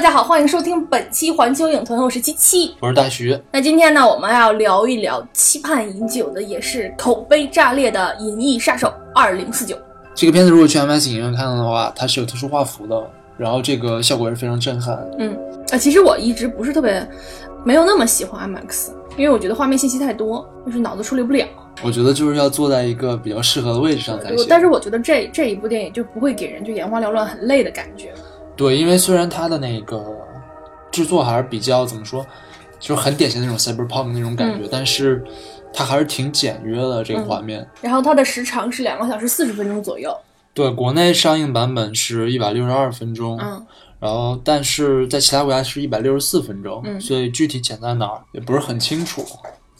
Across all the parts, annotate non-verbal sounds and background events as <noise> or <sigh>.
大家好，欢迎收听本期环球影屯，我是七七。我是大徐，那今天呢，我们要聊一聊期盼已久的，也是口碑炸裂的《银翼杀手二零四九》。这个片子如果去 IMAX 影院看的话，它是有特殊画幅的，然后这个效果也是非常震撼。嗯，啊，其实我一直不是特别，没有那么喜欢 IMAX，因为我觉得画面信息太多，就是脑子处理不了。我觉得就是要坐在一个比较适合的位置上才行。但是我觉得这这一部电影就不会给人就眼花缭乱、很累的感觉。对，因为虽然它的那个制作还是比较怎么说，就是很典型的那种 cyberpunk 那种感觉，但是它还是挺简约的这个画面。然后它的时长是两个小时四十分钟左右。对，国内上映版本是一百六十二分钟，嗯，然后但是在其他国家是一百六十四分钟，嗯所以具体剪在哪儿也不是很清楚。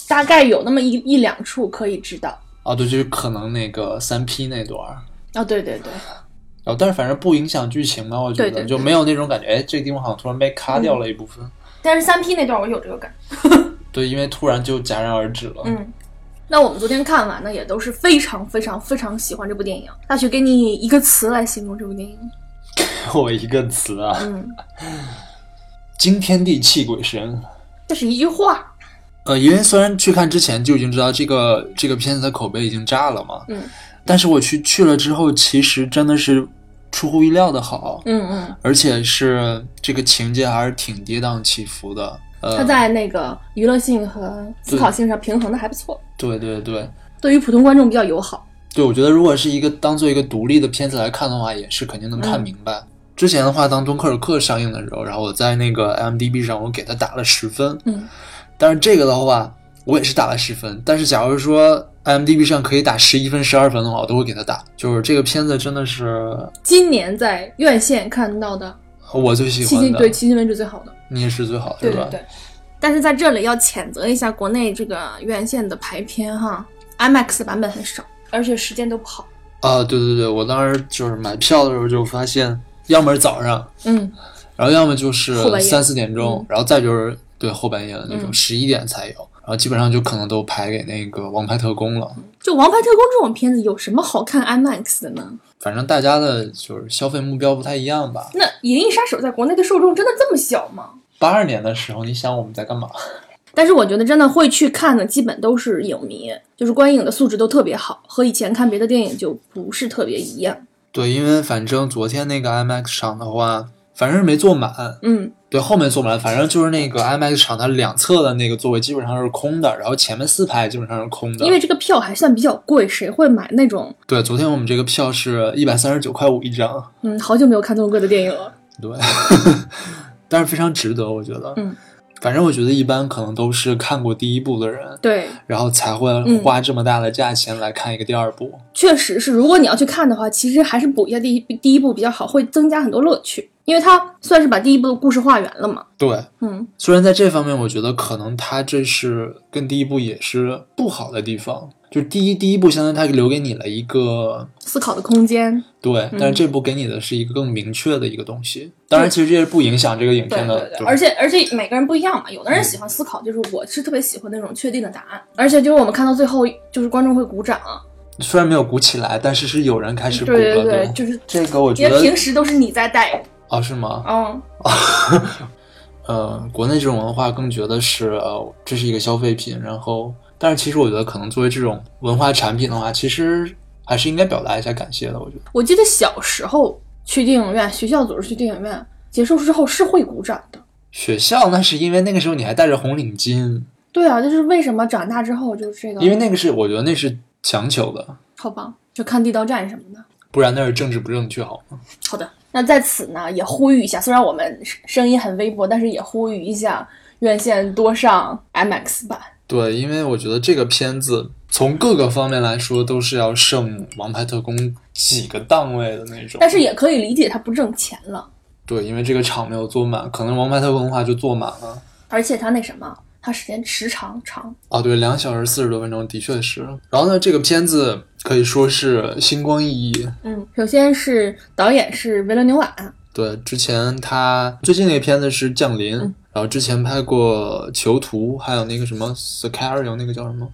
大概有那么一一两处可以知道。啊，对，就是可能那个三 P 那段儿。哦，对对对，然后，但是反正不影响剧情嘛，我觉得就没有那种感觉，哎，这个地方好像突然被卡掉了一部分。但是三 P 那段我有这个感。<laughs> 对，因为突然就戛然而止了。嗯，那我们昨天看完呢，也都是非常非常非常喜欢这部电影。大学给你一个词来形容这部电影。<laughs> 我一个词啊，嗯，<laughs> 惊天地泣鬼神。这是一句话。呃，因为虽然去看之前就已经知道这个这个片子的口碑已经炸了嘛，嗯但是我去去了之后，其实真的是出乎意料的好，嗯嗯，而且是这个情节还是挺跌宕起伏的。呃，它在那个娱乐性和思考性上平衡的还不错，对对对。对于普通观众比较友好。对，我觉得如果是一个当做一个独立的片子来看的话，也是肯定能看明白。之前的话，当《敦刻尔克》上映的时候，然后我在那个 IMDB 上我给它打了十分，嗯，但是这个的话，我也是打了十分。但是假如说 IMDB 上可以打十一分、十二分的话，我都会给他打。就是这个片子真的是今年在院线看到的，我最喜欢的，对迄今为止最好的。你也是最好的？对对对。但是在这里要谴责一下国内这个院线的排片哈，IMAX 版本很少，而且时间都不好。啊，对对对，我当时就是买票的时候就发现，要么是早上，嗯，然后要么就是三四点钟，嗯然后再就是对后半夜的那种嗯十一点才有，然后基本上就可能都排给那个《王牌特工》了。就《王牌特工》这种片子有什么好看 IMAX 的呢？反正大家的就是消费目标不太一样吧。那《银翼杀手》在国内的受众真的这么小吗？八二年的时候，你想我们在干嘛？<laughs> 但是我觉得真的会去看的，基本都是影迷，就是观影的素质都特别好，和以前看别的电影就不是特别一样。对，因为反正昨天那个 IMAX 场的话，反正是没坐满。嗯，对，后面坐满了，反正就是那个 IMAX 场，它两侧的那个座位基本上是空的，然后前面四排基本上是空的。因为这个票还算比较贵，谁会买那种？对，昨天我们这个票是一百三十九块五一张。嗯，好久没有看这么贵的电影了。对，<laughs> 但是非常值得，我觉得。嗯，反正我觉得一般可能都是看过第一部的人，对，然后才会花这么大的价钱来看一个第二部。确实是，如果你要去看的话，其实还是补一下第一第一部比较好，会增加很多乐趣，因为他算是把第一部的故事画圆了嘛。对，嗯，虽然在这方面，我觉得可能他这是跟第一部也是不好的地方。就第一第一部，相当于他留给你了一个思考的空间。对，但是这部给你的是一个更明确的一个东西。当然，其实这是不影响这个影片的。对对，而且而且每个人不一样嘛，有的人喜欢思考，就是我是特别喜欢那种确定的答案，而且就是我们看到最后，就是观众会鼓掌，虽然没有鼓起来，但是是有人开始鼓了。对对对，就是这个我觉因为得平时都是你在带，啊，是吗？嗯，<laughs> 呃，国内这种文化更觉得是呃，这是一个消费品，然后，但是其实我觉得可能作为这种文化产品的话，其实还是应该表达一下感谢的。我觉得，我记得小时候去电影院，学校组织去电影院，结束之后是会鼓掌的。学校那是因为那个时候你还戴着红领巾，对啊，就是为什么长大之后就是这个，因为那个是我觉得那是强求的，好吧，就看地道战什么的。不然那是政治不正确，好吗？好的，那在此呢也呼吁一下，虽然我们声音很微薄，但是也呼吁一下院线多上 IMAX 版。对，因为我觉得这个片子从各个方面来说都是要胜《王牌特工》几个档位的那种。但是也可以理解它不挣钱了，对，因为这个场没有坐满，可能《王牌特工》的话就坐满了。而且它那什么，它时间时长长。啊，对，两小时四十多分钟，的确是。然后呢，这个片子可以说是星光熠熠。嗯，首先是导演是维伦纽瓦，对，之前他最近那个片子是《降临》然后之前拍过《囚徒》，还有那个什么《Sicario》，那个叫什么？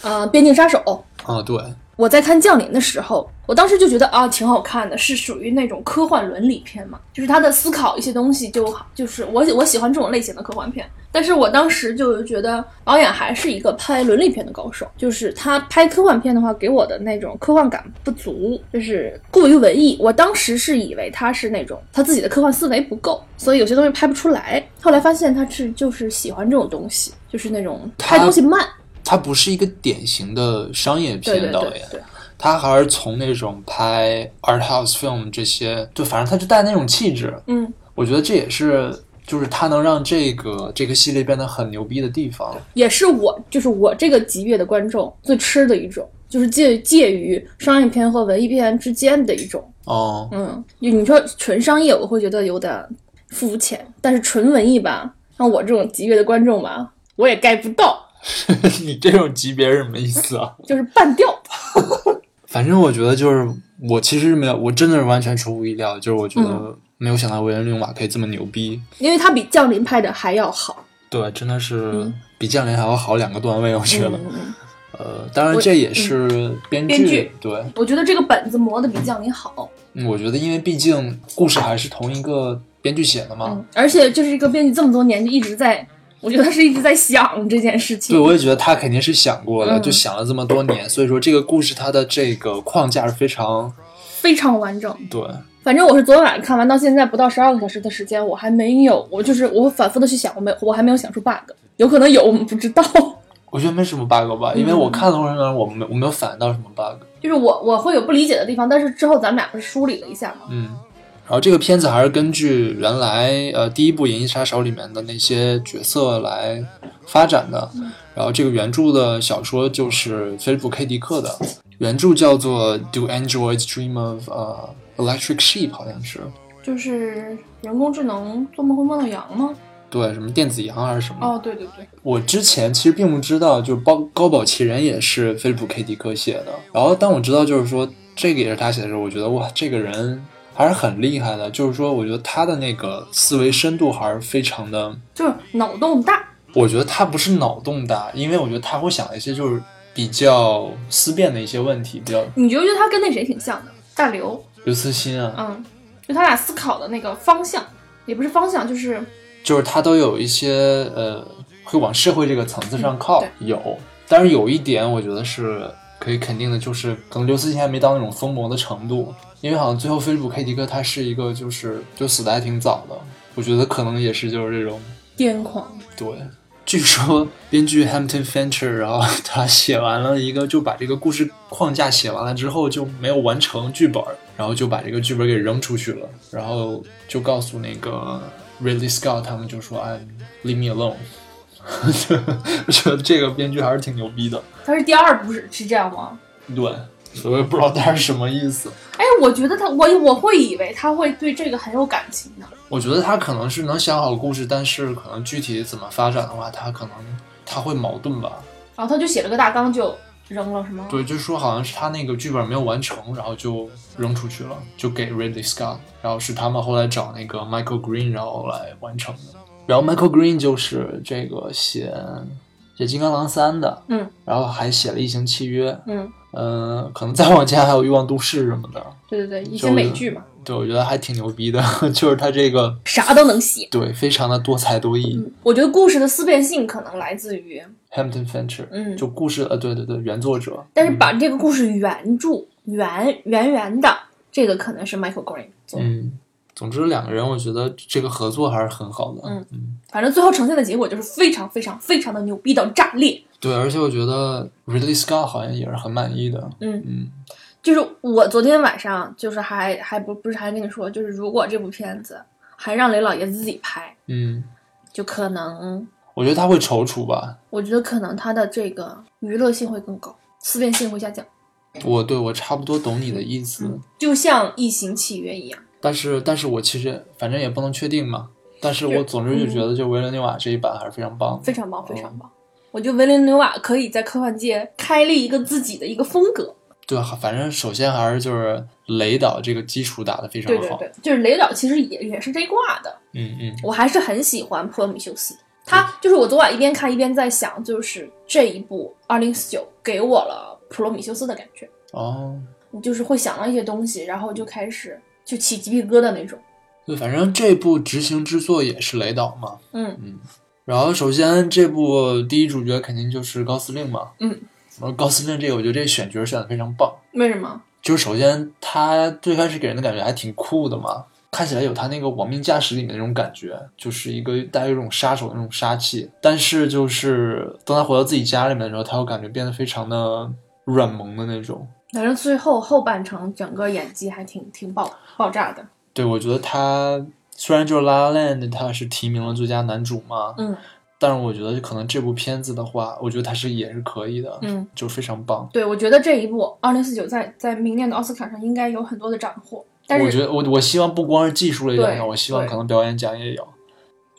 呃，边境杀手。啊，对，我在看《降临》的时候，我当时就觉得啊，挺好看的，是属于那种科幻伦理片嘛，就是他的思考一些东西就好，就是我我喜欢这种类型的科幻片。但是我当时就觉得导演还是一个拍伦理片的高手，就是他拍科幻片的话，给我的那种科幻感不足，就是过于文艺。我当时是以为他是那种他自己的科幻思维不够，所以有些东西拍不出来。后来发现他是就是喜欢这种东西，就是那种拍东西慢。他不是一个典型的商业片导演。对。他还是从那种拍 art house film 这些，就反正他就带那种气质。嗯，我觉得这也是，就是他能让这个这个系列变得很牛逼的地方。也是我，就是我这个级别的观众最吃的一种，就是介介于商业片和文艺片之间的一种。哦，嗯，你说纯商业，我会觉得有点肤浅；但是纯文艺吧，像我这种级别的观众吧，我也 get 不到。<laughs> 你这种级别是什么意思啊？就是半吊。<laughs> 反正我觉得就是我其实没有，我真的是完全出乎意料，就是我觉得没有想到维恩·纽瓦可以这么牛逼，因为他比降临拍的还要好。对，真的是比降临还要好两个段位，我觉得。<laughs> 呃，当然这也是编剧对。我觉得这个本子磨的比降临好。嗯，我觉得因为毕竟故事还是同一个编剧写的嘛，而且就是一个编剧这么多年就一直在。我觉得他是一直在想这件事情。对，我也觉得他肯定是想过的，就想了这么多年。所以说，这个故事它的这个框架是非常非常完整。对，反正我是昨天晚上看完，到现在不到十二个小时的时间，我还没有，我就是我反复的去想，我没我还没有想出 bug，有可能有，我们不知道。我觉得没什么 bug 吧，因为我看的过程中，我没我没有反应到什么 bug。就是我我会有不理解的地方，但是之后咱们俩不是梳理了一下吗？嗯。然后这个片子还是根据原来呃第一部《银翼杀手》里面的那些角色来发展的。然后这个原著的小说就是菲利普 ·K· 迪克的，原著叫做《Do Androids Dream of 呃 Electric Sheep》，好像是。就是人工智能做梦会梦到羊吗？对，什么电子羊还是什么？哦，对对对。我之前其实并不知道，就是高高保奇人也是菲利普 ·K· 迪克写的。然后当我知道就是说这个也是他写的时候，我觉得哇，这个人。还是很厉害的，就是说，我觉得他的那个思维深度还是非常的，就是脑洞大。我觉得他不是脑洞大，因为我觉得他会想一些就是比较思辨的一些问题，比较。你觉不觉得他跟那谁挺像的？大刘。刘慈欣啊。嗯，就他俩思考的那个方向，也不是方向，就是就是他都有一些呃，会往社会这个层次上靠。有，但是有一点，我觉得是可以肯定的，就是可能刘慈欣还没到那种疯魔的程度。因为好像最后菲利普 ·K· 迪克他是一个，就是就死的还挺早的，我觉得可能也是就是这种癫狂。对，据说编剧 Hampton Fancher，然后他写完了一个，就把这个故事框架写完了之后就没有完成剧本，然后就把这个剧本给扔出去了，然后就告诉那个 Ridley Scott 他们就说：“哎，Leave me alone。”我觉得这个编剧还是挺牛逼的。他是第二部是是这样吗？对。所以我也不知道他是什么意思。哎，我觉得他，我我会以为他会对这个很有感情的。我觉得他可能是能想好故事，但是可能具体怎么发展的话，他可能他会矛盾吧。然后他就写了个大纲就扔了，是吗？对，就说好像是他那个剧本没有完成，然后就扔出去了，就给 Ridley Scott，然后是他们后来找那个 Michael Green，然后来完成的。然后 Michael Green 就是这个写写《金刚狼三》的，嗯，然后还写了《异形契约》，嗯。嗯，可能再往前还有《欲望都市》什么的。对对对，一些美剧嘛。对，我觉得还挺牛逼的，<laughs> 就是他这个啥都能写。对，非常的多才多艺。我觉得故事的思辨性可能来自于 Hampton Fancher，嗯，就故事呃，对对对，原作者。但是把这个故事原著原原原的，这个可能是 Michael Green 做。嗯，总之两个人，我觉得这个合作还是很好的。嗯嗯，反正最后呈现的结果就是非常非常非常的牛逼到炸裂。对，而且我觉得 Ridley Scott 好像也是很满意的。嗯嗯，就是我昨天晚上就是还还不不是还跟你说，就是如果这部片子还让雷老爷子自己拍，嗯，就可能我觉得他会踌躇吧。我觉得可能他的这个娱乐性会更高，思辨性会下降。我对我差不多懂你的意思，就像《异形契约》一样。但是但是我其实反正也不能确定嘛。但是我总之就觉得，就维伦纽瓦这一版还是非常棒，非常棒，非常棒。我觉得维伦纽瓦可以在科幻界开立一个自己的一个风格。对，反正首先还是就是雷导这个基础打得非常好。对对对，就是雷导其实也也是这一挂的。嗯嗯，我还是很喜欢普罗米修斯。他就是我昨晚一边看一边在想，就是这一部二零四九给我了普罗米修斯的感觉。哦，你就是会想到一些东西，然后就开始就起鸡皮疙瘩那种。对，反正这部执行制作也是雷导嘛。嗯嗯。然后首先这部第一主角肯定就是高司令嘛。嗯。然后高司令这个，我觉得这选角选的非常棒。为什么？就是首先他最开始给人的感觉还挺酷的嘛，看起来有他那个《亡命驾驶》里面那种感觉，就是一个带有一种杀手的那种杀气。但是就是当他回到自己家里面的时候，他又感觉变得非常的软萌的那种。反正最后后半程整个演技还挺挺爆爆炸的。对，我觉得他虽然就是《La La Land》，他是提名了最佳男主嘛，嗯，但是我觉得可能这部片子的话，我觉得他是也是可以的，嗯，就非常棒。对，我觉得这一部《二零四九》在在明年的奥斯卡上应该有很多的斩获。但是我觉得我我希望不光是技术类奖对项，我希望可能表演奖也有。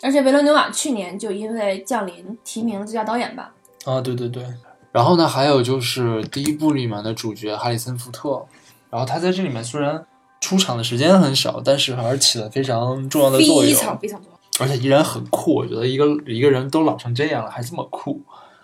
而且维伦纽瓦去年就因为《降临》提名了最佳导演吧。啊，对对对。然后呢，还有就是第一部里面的主角哈里森福特，然后他在这里面虽然出场的时间很少，但是还是起了非常重要的作非用，常非常多。而且依然很酷。我觉得一个一个人都老成这样了，还这么酷。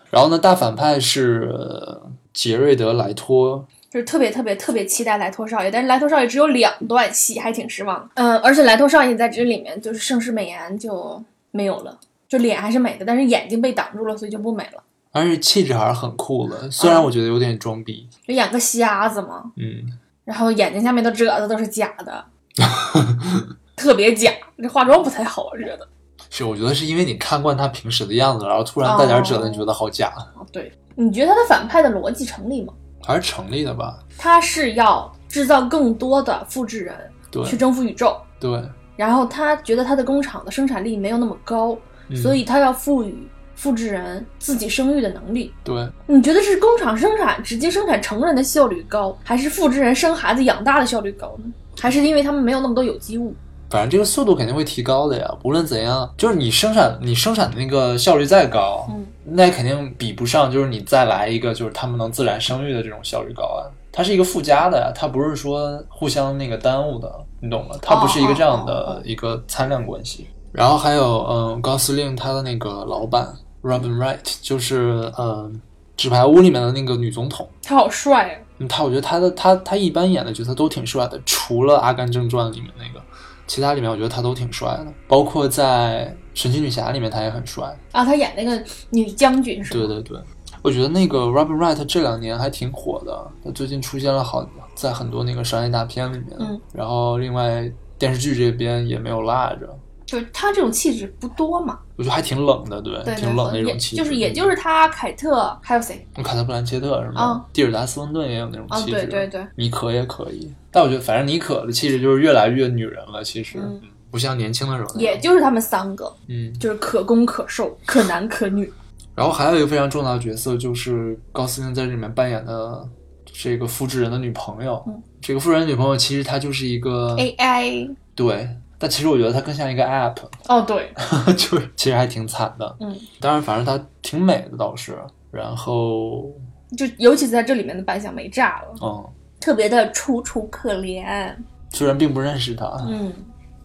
然后呢，大反派是呃杰瑞德·莱托，就是特别特别特别期待莱托少爷，但是莱托少爷只有两段戏，还挺失望。嗯，而且莱托少爷在这里面就是盛世美颜就没有了，就脸还是美的，但是眼睛被挡住了，所以就不美了。但是气质还是很酷的，虽然我觉得有点装逼。就演个瞎子嘛，嗯，然后眼睛下面的褶子都是假的，<laughs> 特别假。这化妆不太好，我觉得。是，我觉得是因为你看惯他平时的样子，然后突然带点褶子，哦你觉得好假，哦，对，你觉得他的反派的逻辑成立吗？还是成立的吧？他是要制造更多的复制人对去征服宇宙，对，然后他觉得他的工厂的生产力没有那么高，嗯所以他要赋予复制人自己生育的能力。对，你觉得是工厂生产直接生产成人的效率高，还是复制人生孩子养大的效率高呢？还是因为他们没有那么多有机物？反正这个速度肯定会提高的呀。无论怎样，就是你生产你生产的那个效率再高，嗯，那肯定比不上就是你再来一个就是他们能自然生育的这种效率高啊。它是一个附加的呀，它不是说互相那个耽误的，你懂吗？它不是一个这样的一个参量关系。然后还有，嗯，高司令他的那个老板 Robin Wright，就是嗯，《纸牌屋》里面的那个女总统。她好帅啊！嗯，他我觉得她的她她一般演的角色都挺帅的，除了《阿甘正传》里面那个，其他里面我觉得她都挺帅的，包括在《神奇女侠》里面她也很帅。啊，她演那个女将军是吧？对对对，我觉得那个 Robin Wright 这两年还挺火的，他最近出现了好在很多那个商业大片里面，嗯然后另外电视剧这边也没有落着，就是他这种气质不多嘛。我觉得还挺冷的，对，对挺冷那种气质。就是也就是他，凯特还有谁？凯特·布兰切特是吗？啊蒂尔达·斯温顿也有那种啊，气质，对对对，妮可也可以，但我觉得反正妮可的气质就是越来越女人了，其实、嗯不像年轻的时候。也就是他们三个，嗯，就是可攻可受，可男可女。然后还有一个非常重要的角色就是高司令在这里面扮演的这个复制人的女朋友。嗯这个复制人女朋友其实她就是一个 AI，对，但其实我觉得它更像一个 app，哦对，<laughs> 就是其实还挺惨的。嗯，当然，反正它挺美的倒是。然后，就尤其是在这里面的扮相没炸了，嗯，特别的楚楚可怜。虽然并不认识他。嗯，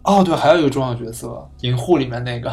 哦，对，还有一个重要角色，银护里面那个，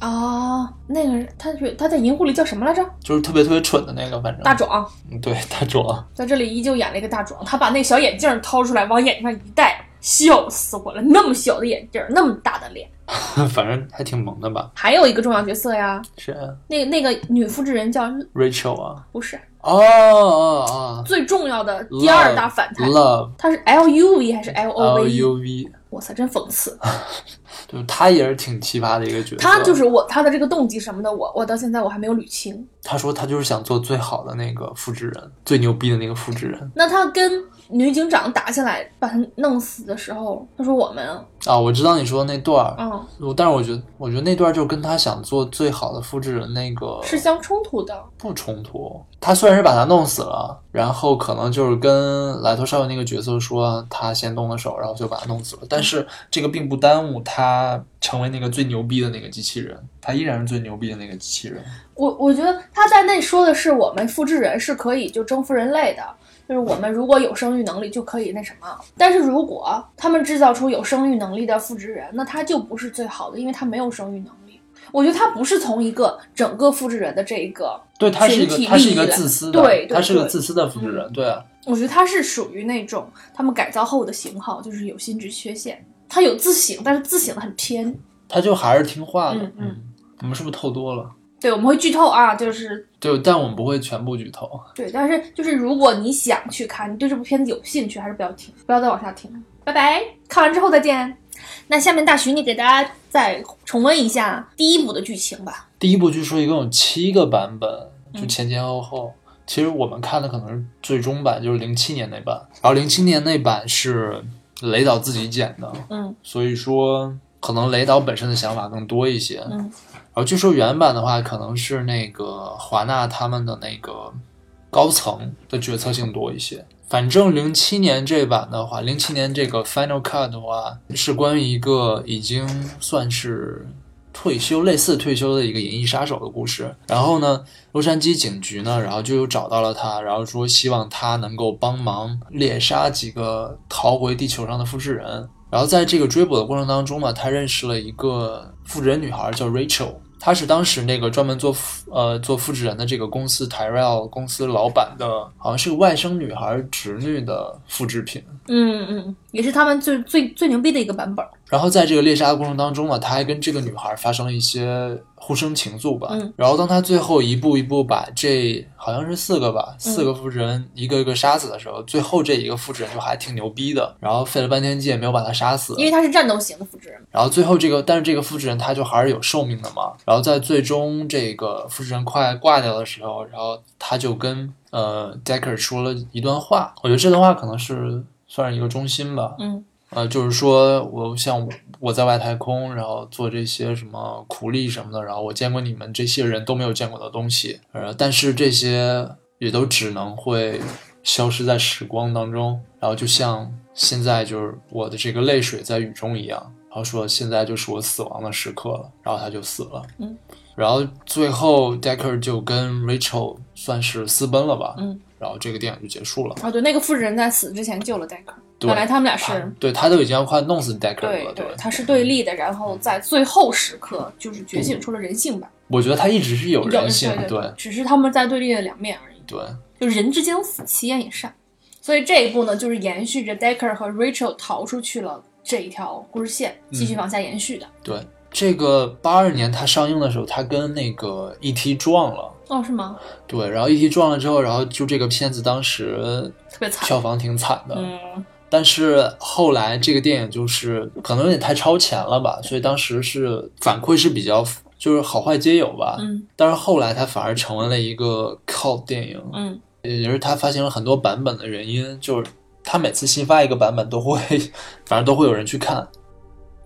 哦，那个人他是他在银护里叫什么来着？就是特别特别蠢的那个，反正大壮，嗯对大壮。在这里依旧演了一个大壮，他把那个小眼镜掏出来往眼睛上一戴，笑死我了！那么小的眼镜，那么大的脸。<laughs> 反正还挺萌的吧？还有一个重要角色呀，是啊那个那个女复制人叫 Rachel 啊。不是哦哦哦最重要的第二大反派，，Love 他是 L U V 还是 L O V？L U V，我操，真讽刺！<laughs> 就是他也是挺奇葩的一个角色。他就是我他的这个动机什么的，我我到现在我还没有捋清。他说他就是想做最好的那个复制人，最牛逼的那个复制人那他跟女警长打起来，把他弄死的时候，他说我们，啊！我知道你说的那段儿，嗯，我但是我觉得我觉得那段儿就跟他想做最好的复制人那个是相冲突的。不冲突。他虽然是把他弄死了，然后可能就是跟莱托少爷那个角色说他先动的手，然后就把他弄死了。但是这个并不耽误他成为那个最牛逼的那个机器人，他依然是最牛逼的那个机器人。我我觉得他在那说的是我们复制人是可以就征服人类的，就是我们如果有生育能力就可以那什么。但是如果他们制造出有生育能力的复制人，那他就不是最好的，因为他没有生育能力。我觉得他不是从一个整个复制人的这一个，对他是一个他是一个自私的，对对他是个自私的复制人，对啊，我觉得他是属于那种他们改造后的型号，就是有心智缺陷，他有自省，但是自省的很偏。他就还是听话的。嗯嗯我们是不是透多了？对，我们会剧透啊，就是对，但我们不会全部剧透。对，但是就是如果你想去看，你对这部片子有兴趣，还是不要听，不要再往下听了。拜拜，看完之后再见。那下面大徐，你给大家再重温一下第一部的剧情吧。第一部据说一共有七个版本，就嗯前前后后。其实我们看的可能是最终版，就是零七年那版。然后零七年那版是雷导自己剪的，嗯所以说可能雷导本身的想法更多一些。嗯然据说原版的话，可能是那个华纳他们的那个高层的决策性多一些。反正零七年这版的话，零七年这个 Final Cut 的话，是关于一个已经算是退休、类似退休的一个银翼杀手的故事。然后呢，洛杉矶警局呢，然后就又找到了他，然后说希望他能够帮忙猎杀几个逃回地球上的复制人。然后在这个追捕的过程当中呢，他认识了一个复制人女孩，叫 Rachel。他是当时那个专门做复呃做复制人的这个公司 Tyrell 公司老板的，好像是个外甥女孩侄女的复制品。嗯嗯，也是他们最最最牛逼的一个版本。然后在这个猎杀的过程当中呢，他还跟这个女孩发生了一些互生情愫吧。嗯然后当他最后一步一步把这好像是四个吧，四个复制人一个一个杀死的时候，最后这一个复制人就还挺牛逼的，然后费了半天劲也没有把他杀死。因为他是战斗型的复制人。然后最后这个，但是这个复制人他就还是有寿命的嘛。然后在最终这个复制人快挂掉的时候，然后他就跟呃 Decker 说了一段话，我觉得这段话可能是算是一个中心吧。嗯呃，就是说我像我在外太空，然后做这些什么苦力什么的，然后我见过你们这些人都没有见过的东西，呃，但是这些也都只能会消失在时光当中，然后就像现在就是我的这个泪水在雨中一样，然后说现在就是我死亡的时刻了，然后他就死了，嗯，然后最后 Decker 就跟 Rachel 算是私奔了吧，嗯，然后这个电影就结束了。哦，对，那个复制人在死之前救了戴克，对本来他们俩是。对他都已经要快弄死 Decker 了，对对，他是对立的，然后在最后时刻就是觉醒出了人性吧，我觉得他一直是有人性，对对只是他们在对立的两面而已。对就人之将死，其言也善。所以这一部呢，就是延续着 Decker 和 Rachel 逃出去了这一条故事线，继续往下延续的。对。这个八二年他上映的时候，他跟那个 E.T. 撞了，哦，是吗？对，然后 E.T. 撞了之后，然后就这个片子当时特别惨。票房挺惨的，嗯，但是后来这个电影就是可能有点太超前了吧，所以当时是反馈是比较就是好坏皆有吧，嗯但是后来它反而成为了一个 cult 电影，嗯也就是它发行了很多版本的原因，就是它每次新发一个版本都会，<laughs> 反正都会有人去看。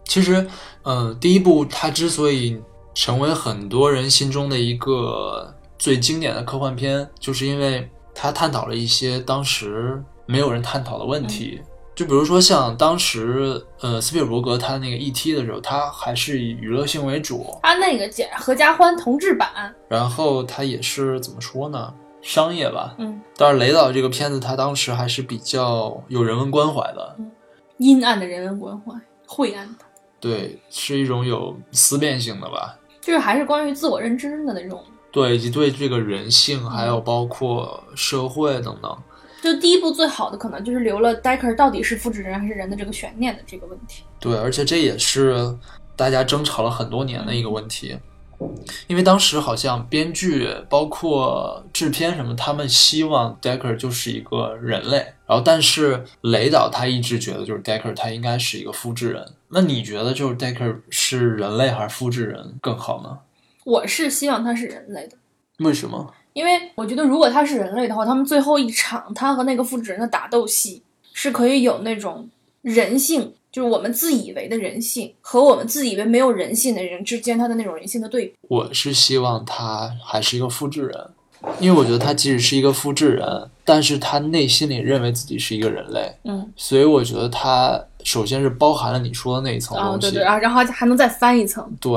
其实，嗯、第一部它之所以成为很多人心中的一个最经典的科幻片，就是因为它探讨了一些当时没有人探讨的问题。就比如说像当时，呃，斯皮尔伯格他那个 E.T. 的时候，他还是以娱乐性为主，他那个简合家欢同志版，然后他也是怎么说呢，商业吧。嗯，但是雷导这个片子，他当时还是比较有人文关怀的，阴暗的人文关怀，晦暗的，对，是一种有思辨性的吧。就是还是关于自我认知的那种。对，以及对这个人性，还有包括社会等等。就第一部最好的可能就是留了 Decker 到底是复制人还是人的这个悬念的这个问题。对，而且这也是大家争吵了很多年的一个问题，因为当时好像编剧包括制片什么，他们希望 Decker 就是一个人类，然后但是雷导他一直觉得就是 Decker 他应该是一个复制人。那你觉得就是 Decker 是人类还是复制人更好呢？我是希望他是人类的。为什么？因为我觉得，如果他是人类的话，他们最后一场他和那个复制人的打斗戏是可以有那种人性，就是我们自以为的人性和我们自以为没有人性的人之间他的那种人性的对比。我是希望他还是一个复制人，因为我觉得他即使是一个复制人，但是他内心里认为自己是一个人类，嗯，所以我觉得他首先是包含了你说的那一层啊，东西，对对，然后然后还能再翻一层，对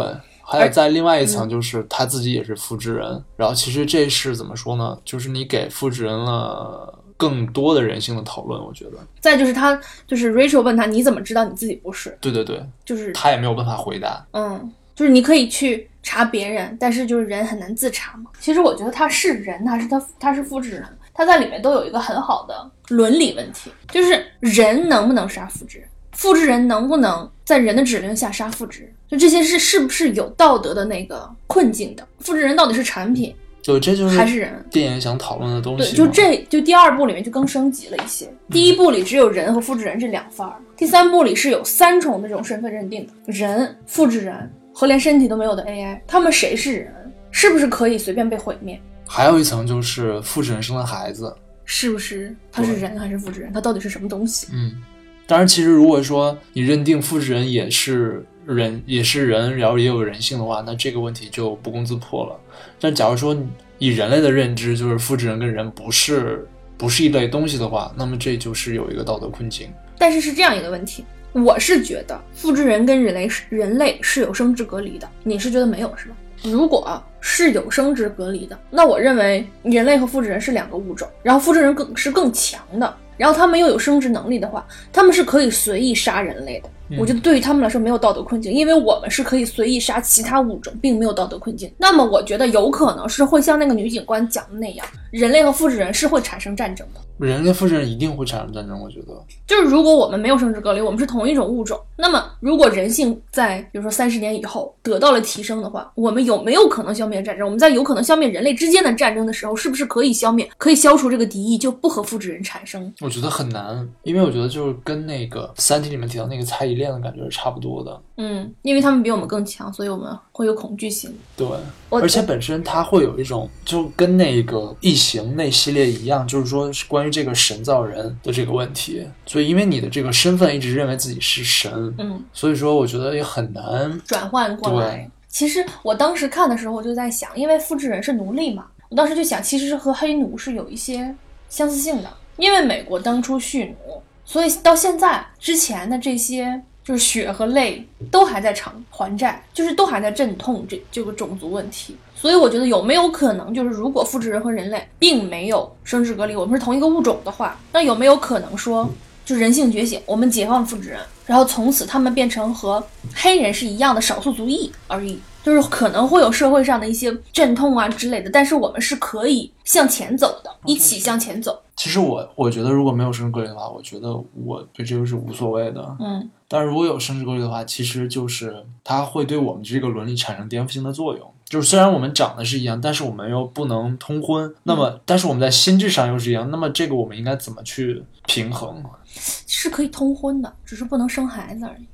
还有在另外一嗯。层就是他自己也是复制人，然后其实这是怎么说呢？就是你给复制人了更多的人性的讨论，我觉得，再就是他就是 Rachel 问他你怎么知道你自己不是，对对对，就是他也没有办法回答，嗯，就是你可以去查别人，但是就是人很难自查嘛。其实我觉得他是人，他是他他是复制人，他在里面都有一个很好的伦理问题，就是人能不能杀复制人，复制人能不能在人的指令下杀复制，就这些是是不是有道德的那个困境的？复制人到底是产品对，这就是还是人？电影想讨论的东，西对。就这就第二部里面就更升级了一些。第一部里只有人和复制人这两番儿，第三部里是有三重的这种身份认定的：人、复制人和连身体都没有的 AI，他们谁是人？是不是可以随便被毁灭？还有一层就是复制人生了孩子，是不是他是人还是复制人？他到底是什么东西？嗯，当然，其实如果说你认定复制人也是人，也是人，然后也有人性的话，那这个问题就不攻自破了。但假如说以人类的认知，就是复制人跟人不是不是一类东西的话，那么这就是有一个道德困境。但是是这样一个问题，我是觉得复制人跟人类是人类是有生殖隔离的，你是觉得没有是吧？如果是有生殖隔离的，那我认为人类和复制人是两个物种，然后复制人更是更强的，然后他们又有生殖能力的话，他们是可以随意杀人类的。我觉得对于他们来说没有道德困境，因为我们是可以随意杀其他物种，并没有道德困境。那么我觉得有可能是会像那个女警官讲的那样，人类和复制人是会产生战争的。人类复制人一定会产生战争，我觉得。就是如果我们没有生殖隔离，我们是同一种物种，那么如果人性在比如说三十年以后得到了提升的话，我们有没有可能消灭战争？我们在有可能消灭人类之间的战争的时候，是不是可以消灭、可以消除这个敌意，就不和复制人产生？我觉得很难，因为我觉得就是跟那个《三体》里面提到那个猜疑链的感觉是差不多的。嗯，因为他们比我们更强，所以我们会有恐惧心。对，我而且本身它会有一种，就跟那个《异形》那系列一样，就是说是关于这个神造人的这个问题。所以因为你的这个身份一直认为自己是神，嗯，所以说我觉得也很难。转换过来。其实我当时看的时候，我就在想，因为复制人是奴隶嘛，我当时就想，其实是和黑奴是有一些相似性的。因为美国当初蓄奴，所以到现在之前的这些就是血和泪都还在偿还债，就是都还在阵痛这这个种族问题。所以我觉得有没有可能，就是如果复制人和人类并没有生殖隔离，我们是同一个物种的话，那有没有可能说，就人性觉醒，我们解放复制人，然后从此他们变成和黑人是一样的少数族裔而已？就是可能会有社会上的一些阵痛啊之类的，但是我们是可以向前走的，一起向前走。其实我我觉得如果没有生殖隔离的话，我觉得我对这个是无所谓的。嗯，但是如果有生殖隔离的话，其实就是它会对我们这个伦理产生颠覆性的作用。就是虽然我们长得是一样，但是我们又不能通婚，那么但是我们在心智上又是一样，那么这个我们应该怎么去平衡？是可以通婚的，只是不能生孩子而已。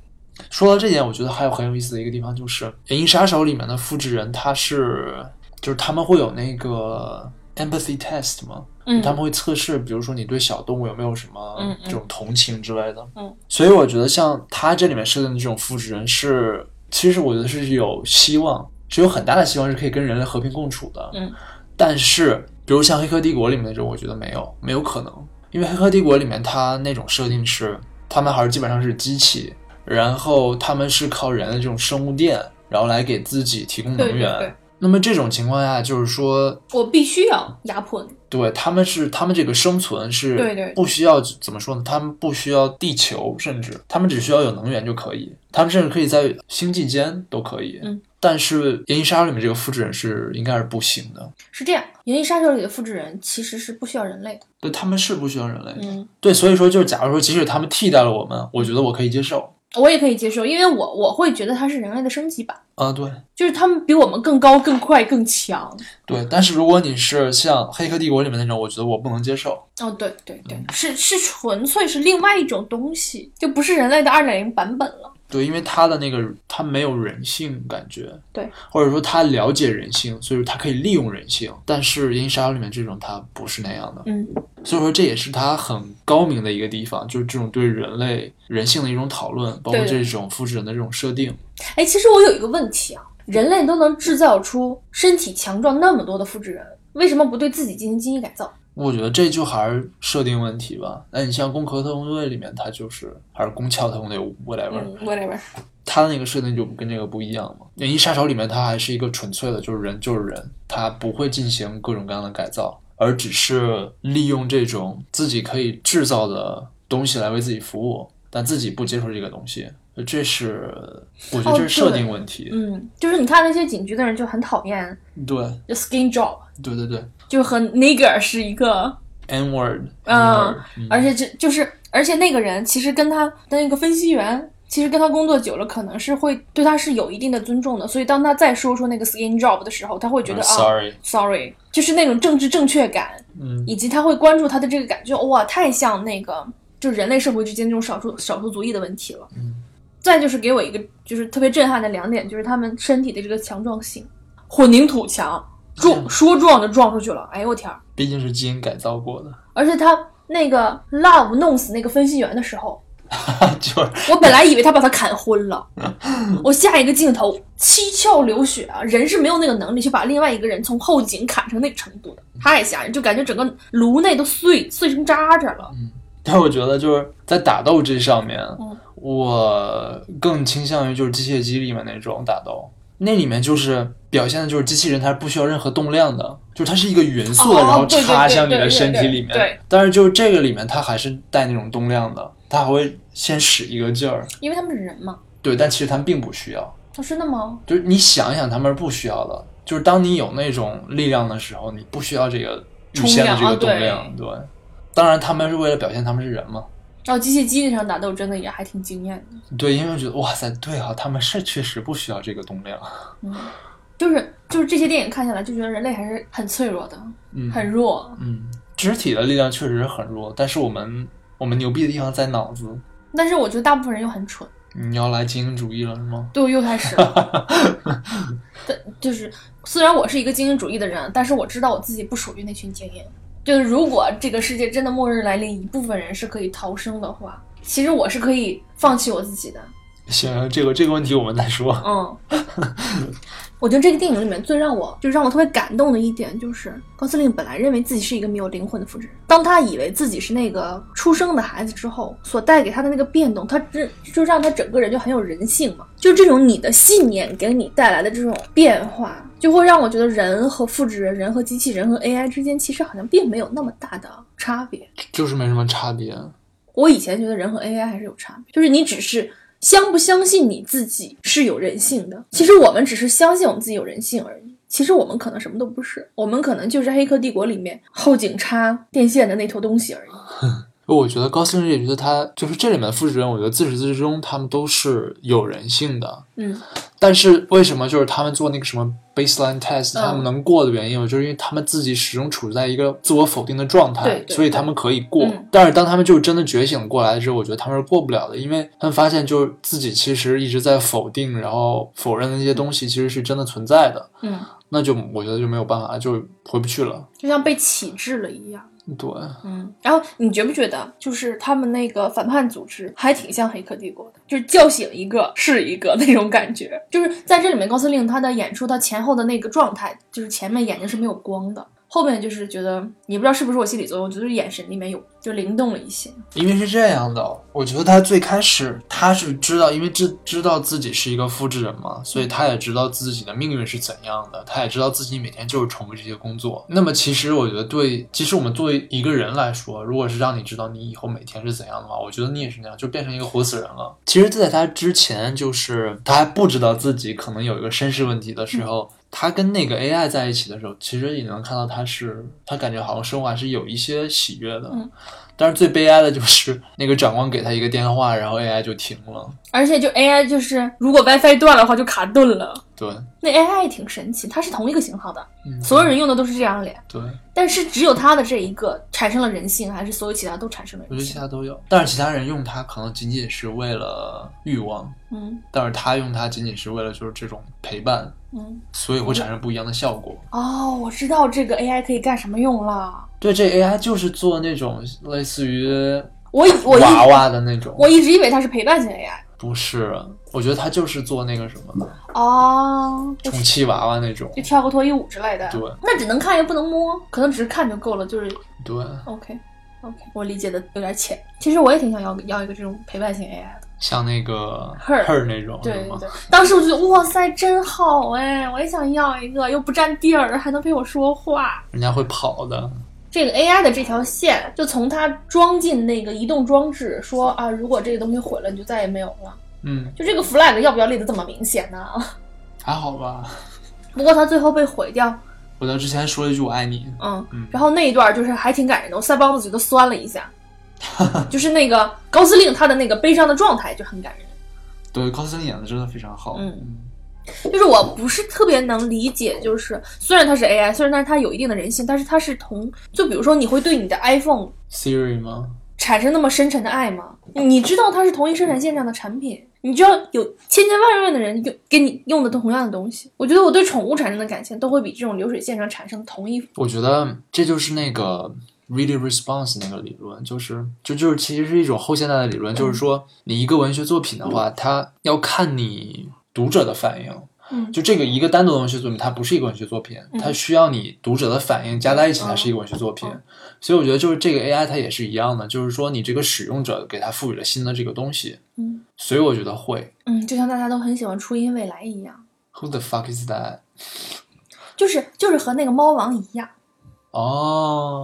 说到这点，我觉得还有很有意思的一个地方，就是《银翼杀手》里面的复制人，他是就是他们会有那个 empathy test 吗？嗯他们会测试，比如说你对小动物有没有什么这种同情之类的。嗯，所以我觉得像他这里面设定的这种复制人是，其实我觉得是有希望，是有很大的希望是可以跟人类和平共处的。嗯，但是比如像《黑客帝国》里面那种，我觉得没有没有可能，因为《黑客帝国》里面它那种设定是，他们还是基本上是机器，然后他们是靠人的这种生物电，然后来给自己提供能源。对对，那么这种情况下，就是说，我必须要压迫你。对他们是他们这个生存是对对不需要怎么说呢？他们不需要地球，甚至他们只需要有能源就可以，他们甚至可以在星际间都可以。嗯，但是《银翼杀手》里面这个复制人是应该是不行的，是这样，《银翼杀手》里的复制人其实是不需要人类的。对，他们是不需要人类的。嗯，对，所以说就是假如说即使他们替代了我们，我觉得我可以接受。我也可以接受，因为我我会觉得它是人类的升级版，啊，对就是他们比我们更高、更快、更强。对，但是如果你是像《黑客帝国》里面那种，我觉得我不能接受。哦，对对对，是是纯粹是另外一种东西，就不是人类的二点零版本了。对，因为他的那个他没有人性感觉，对，或者说他了解人性，所以说他可以利用人性。但是《银翼杀手》里面这种他不是那样的，嗯，所以说这也是他很高明的一个地方，就是这种对人类人性的一种讨论，包括这种复制人的这种设定。哎，其实我有一个问题啊，人类都能制造出身体强壮那么多的复制人，为什么不对自己进行基因改造？我觉得这就还是设定问题吧。那你像《攻壳特工队》里面，它就是还是《攻壳特工队》whatever，、嗯，whatever。它的那个设定就跟这个不一样嘛。《银翼杀手》里面，它还是一个纯粹的，就是人就是人，它不会进行各种各样的改造，而只是利用这种自己可以制造的东西来为自己服务，但自己不接受这个东西。这是我觉得这是设定问题。嗯，就是你看那些警局的人就很讨厌，对，就 skin job，对对对就和 nigger 是一个，，N word，嗯而且这就是，而且那个人其实跟他的那个分析员。其实跟他工作久了，可能是会对他是有一定的尊重的，所以当他再说出那个 skin job 的时候，他会觉得、嗯啊 sorry，，sorry，就是那种政治正确感，嗯。以及他会关注他的这个感觉，哇，太像那个就人类社会之间这种少数少数族裔的问题了。嗯，再就是给我一个就是特别震撼的两点，就是他们身体的这个强壮性，混凝土强，撞说撞就撞出去了，哎呦我天儿！毕竟是基因改造过的，而且他那个 Love 弄死那个分析员的时候，<laughs> 就是。我本来以为他把他砍昏了，<laughs> 我下一个镜头七窍流血啊！人是没有那个能力去把另外一个人从后颈砍成那个程度的，太吓人，就感觉整个颅内都碎碎成渣渣了。嗯。但我觉得就是在打斗这上面，嗯。我更倾向于就是机械姬里面那种打斗，那里面就是表现的就是机器人它是不需要任何动量的，就是它是一个匀速的，哦然后插向你的身体里面。对但是就是这个里面它还是带那种动量的，它还会先使一个劲儿。因为他们是人嘛。对，但其实他们并不需要。哦，真的吗？就是你想一想，他们是不需要的。就是当你有那种力量的时候，你不需要这个预先的这个动量。对，当然他们是为了表现他们是人嘛。然后机械机那场打斗真的也还挺惊艳的。对，因为我觉得哇塞，对啊，他们是确实不需要这个动量。嗯，<laughs> 就是就是这些电影看下来，就觉得人类还是很脆弱的，嗯很弱。嗯，肢体的力量确实是很弱，但是我们我们牛逼的地方在脑子。但是我觉得大部分人又很蠢。你要来精英主义了是吗？对，我又开始了。<laughs> 但就是虽然我是一个精英主义的人，但是我知道我自己不属于那群精英。就是如果这个世界真的末日来临，一部分人是可以逃生的话，其实我是可以放弃我自己的。行，这个这个问题我们再说。嗯，我觉得这个电影里面最让我就让我特别感动的一点，就是高司令本来认为自己是一个没有灵魂的复制人，当他以为自己是那个出生的孩子之后，所带给他的那个变动，他这就让他整个人就很有人性嘛。就这种你的信念给你带来的这种变化，就会让我觉得人和复制人、人和机器人和 AI 之间其实好像并没有那么大的差别。就是没什么差别。我以前觉得人和 AI 还是有差别，就是你只是相不相信你自己是有人性的。其实我们只是相信我们自己有人性而已。其实我们可能什么都不是，我们可能就是《黑客帝国》里面后警插电线的那坨东西而已。<laughs> 我觉得高司令也觉得他就是这里面的复制人，我觉得自始至终他们都是有人性的。嗯，但是为什么就是他们做那个什么 baseline test，、嗯他们能过的原因，就是因为他们自己始终处在一个自我否定的状态，对对所以他们可以过。嗯但是当他们就是真的觉醒过来之后，我觉得他们是过不了的，因为他们发现就是自己其实一直在否定，然后否认的那些东西其实是真的存在的，嗯，那就我觉得就没有办法，就回不去了。就像被启智了一样。对，嗯，然后你觉不觉得，就是他们那个反叛组织还挺像《黑客帝国》的，就是叫醒一个是一个那种感觉。就是在这里面，高司令他的演出，他前后的那个状态，就是前面眼睛是没有光的，后面就是觉得，也不知道是不是我心理作用，就是眼神里面有就灵动了一些。因为是这样的，我觉得他最开始他是知道，因为知知道自己是一个复制人嘛，所以他也知道自己的命运是怎样的，他也知道自己每天就是重复这些工作。那么其实我觉得对，其实我们作为一个人来说，如果是让你知道你以后每天是怎样的话，我觉得你也是那样，就变成一个活死人了。其实，在他之前，就是他还不知道自己可能有一个身世问题的时候。他跟那个 AI 在一起的时候，其实你能看到他是，他感觉好像生活还是有一些喜悦的。但是最悲哀的就是那个长官给他一个电话，然后 AI 就停了。而且就 AI 就是，如果 WiFi 断了的话就卡顿了。对，那 AI 也挺神奇，它是同一个型号的，嗯，所有人用的都是这张脸，对，但是只有它的这一个产生了人性，还是所有其他都产生了我觉得其？他都有，但是其他人用它可能仅仅是为了欲望，嗯但是他用它仅仅是为了就是这种陪伴，嗯。所以会产生不一样的效果。哦，我知道这个 AI 可以干什么用了。对，这 AI 就是做那种类似于我以我一娃娃的那种，我一直以为它是陪伴型 AI。不是，我觉得它就是做那个什么的哦，充气娃娃那种。就跳个脱衣舞之类的。对那只能看又不能摸，可能只是看就够了，就是对，OK OK，我理解的有点浅。其实我也挺想要要一个这种陪伴型 AI 的。像那个 Her Her 那种？对对对，当时我就觉得哇塞，真好哎，我也想要一个，又不占地儿，还能陪我说话。人家会跑的。这个 AI 的这条线，就从它装进那个移动装置，说啊，如果这个东西毁了，你就再也没有了。嗯，就这个 flag 要不要立得这么明显呢？<laughs> 还好吧。不过他最后被毁掉，我在之前说了一句“我爱你嗯，嗯然后那一段就是还挺感人的，我腮帮子就都酸了一下，<laughs> 就是那个高司令他的那个悲伤的状态就很感人。”，对，高司令演的真的非常好。嗯就是我不是特别能理解，就是虽然它是 AI，虽然它它有一定的人性，但是它是同就比如说你会对你的 iPhone，Siri 吗？产生那么深沉的爱吗？你知道它是同一生产线上的产品，你知道有千千万万的人用给你用的同样的东西。我觉得我对宠物产生的感情都会比这种流水线上产生的同一。我觉得这就是那个 Really response 那个理论，就是就就是其实是一种后现代的理论，就是说你一个文学作品的话，它要看你读者的反应。嗯。就这个一个单独的文学作品，它不是一个文学作品，它需要你读者的反应加在一起才是一个文学作品。嗯所以我觉得就是这个 AI 它也是一样的，就是说你这个使用者给它赋予了新的这个东西，嗯。所以我觉得会。嗯，就像大家都很喜欢初音未来一样，Who the fuck is that？就是就是和那个猫王一样，哦，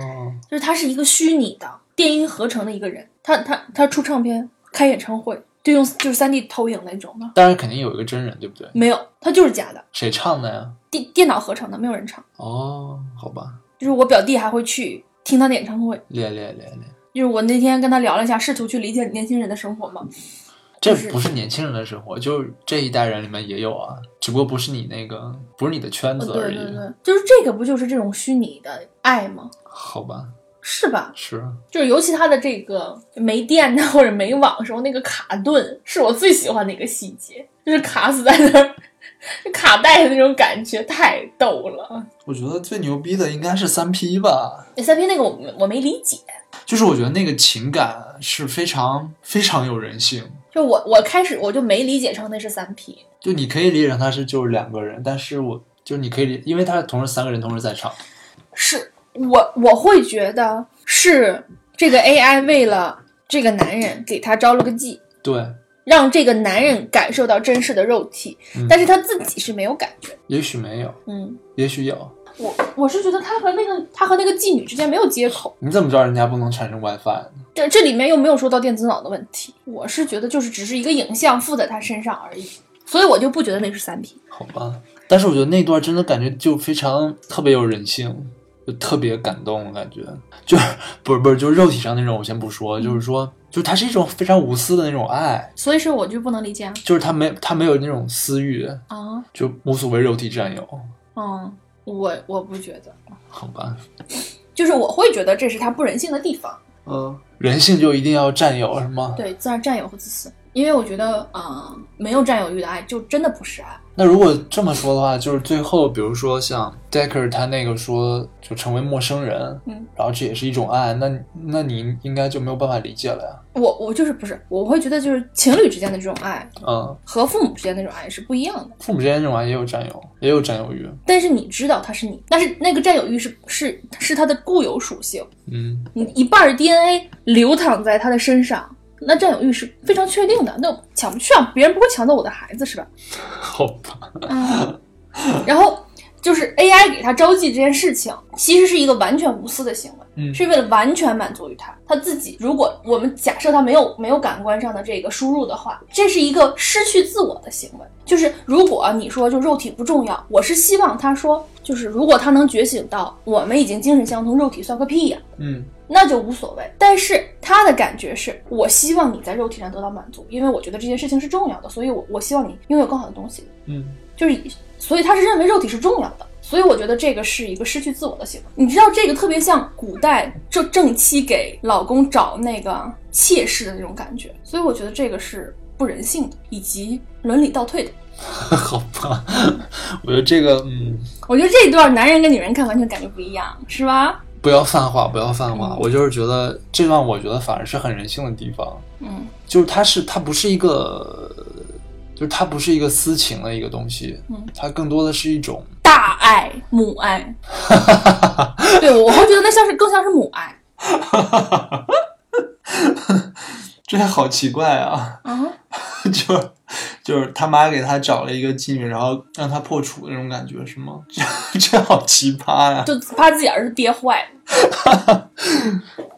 就是他是一个虚拟的电音合成的一个人，他他他出唱片、开演唱会就用就是三 D 投影那种的，当然肯定有一个真人，对不对？没有，他就是假的，谁唱的呀？电电脑合成的，没有人唱。哦，好吧，就是我表弟还会去听他的演唱会，练练练练。就是我那天跟他聊了一下，试图去理解年轻人的生活嘛。这不是年轻人的生活，就是这一代人里面也有啊，只不过不是你那个，不是你的圈呃子而已。对对对，就是这个不就是这种虚拟的爱吗？好吧，是吧？是就是尤其他的这个没电的或者没网的时候，那个卡顿是我最喜欢的一个细节，就是卡死在那儿，卡带的那种感觉太逗了。我觉得最牛逼的应该是三 P 吧，那三 P 那个我我没理解，就是我觉得那个情感是非常非常有人性，就我我开始我就没理解成那是三 P，就你可以理解成他是就是两个人，但是我就是你可以理，因为他是同时三个人同时在场，是我我会觉得是这个 AI 为了这个男人给他招了个妓，对，让这个男人感受到真实的肉体，嗯但是他自己是没有感觉。也许没有，嗯，也许有，我我是觉得他和那个他和那个妓女之间没有接口，你怎么知道人家不能产生 WiFi 呢？这这里面又没有说到电子脑的问题。我是觉得就是只是一个影像附在他身上而已，所以我就不觉得那是三 P。好吧，但是我觉得那段真的感觉就非常特别有人性，就特别感动，感觉就是不是不是就是肉体上那种，我先不说，就是说，就是它是一种非常无私的那种爱，所以说我就不能理解啊。就是他没他没有那种私欲，啊，就无所谓肉体占有，嗯，我我不觉得，<laughs> 好吧，就是我会觉得这是他不人性的地方。嗯，人性就一定要占有是吗？对，自然占有和自私。因为我觉得，啊、没有占有欲的爱就真的不是爱。那如果这么说的话，就是最后，比如说像 Decker 他那个说就成为陌生人，嗯，然后这也是一种爱，那那你应该就没有办法理解了呀，我我就是不是，我会觉得就是情侣之间的这种爱嗯，和父母之间的那种爱是不一样的。父母之间这种爱也有占有，也有占有欲，但是你知道他是你，但是那个占有欲是是是他的固有属性，嗯，你一半儿 DNA 流淌在他的身上，那占有欲是非常确定的。那抢不去啊，别人不会抢走我的孩子是吧？<laughs> 好吧，嗯，<laughs> 然后就是 AI 给他招妓这件事情，其实是一个完全无私的行为，嗯是为了完全满足于他他自己。如果我们假设他没有没有感官上的这个输入的话，这是一个失去自我的行为。就是如果你说就肉体不重要，我是希望他说，就是如果他能觉醒到我们已经精神相通，肉体算个屁呀、嗯那就无所谓。但是他的感觉是我希望你在肉体上得到满足，因为我觉得这件事情是重要的，所以我我希望你拥有更好的东西。嗯，就是以，所以他是认为肉体是重要的，所以我觉得这个是一个失去自我的行为。你知道，这个特别像古代正正妻给老公找那个妾室的那种感觉，所以我觉得这个是不人性的，以及伦理倒退的。<laughs> 好吧，我觉得这个嗯，我觉得这一段男人跟女人看完全感觉不一样，是吧？不要泛化，不要泛化，嗯我就是觉得这段我觉得反而是很人性的地方，嗯就是它是它不是一个。就是它不是一个私情的一个东西，嗯，它更多的是一种，大爱母爱，<laughs> 对我会觉得那像是更像是母爱。<laughs> 这好奇怪啊！啊，<laughs> 就就是他妈给他找了一个妓女，然后让他破处那种感觉是吗？这这好奇葩呀！就怕自己儿子憋坏了。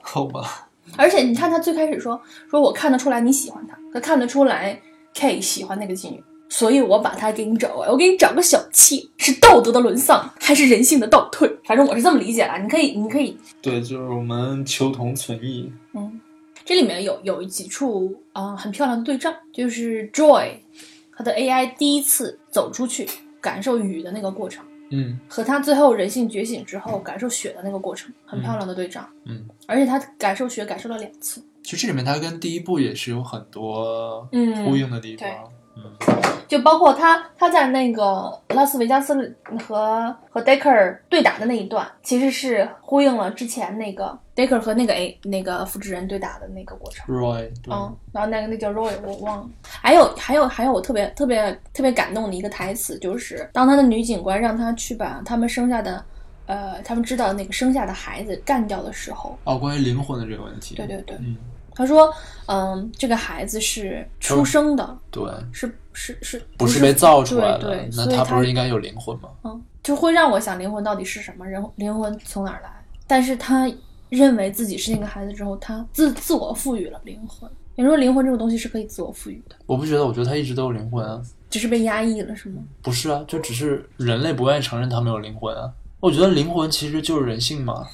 好吧，而且你看，他最开始说说我看得出来你喜欢他，他看得出来 K 喜欢那个妓女，所以我把她给你找过来，我给你找个小妾，是道德的沦丧还是人性的倒退？反正我是这么理解的，你可以，你可以，对，就是我们求同存异。嗯，这里面有有几处啊、呃很漂亮的对仗，就是 Joy 他的 AI 第一次走出去感受雨的那个过程。嗯和他最后人性觉醒之后感受雪的那个过程，很漂亮的对仗。嗯，而且他感受雪感受了两次。其实这里面它跟第一部也是有很多嗯呼应的地方。对嗯就包括他他在那个拉斯维加斯和和 Decker 对打的那一段，其实是呼应了之前那个 Decker 和那个 A 那个复制人对打的那个过程。，Roy，嗯，然后那个那叫 Roy，我忘了。还有还有还有，我特别特别特别感动的一个台词，就是当他的女警官让他去把他们生下的，呃，他们知道那个生下的孩子干掉的时候，哦，关于灵魂的这个问题。对对对，嗯，他说，嗯，这个孩子是出生的，对，是是是，不是被造出来的，对对，那他不是应该有灵魂吗？嗯，就会让我想灵魂到底是什么，人灵魂从哪儿来？但是他认为自己是那个孩子之后，他自自我赋予了灵魂。你说灵魂这种东西是可以自我赋予的，我不觉得，我觉得他一直都有灵魂啊。只是被压抑了，是吗？不是啊，就只是人类不愿意承认他没有灵魂啊。我觉得灵魂其实就是人性嘛。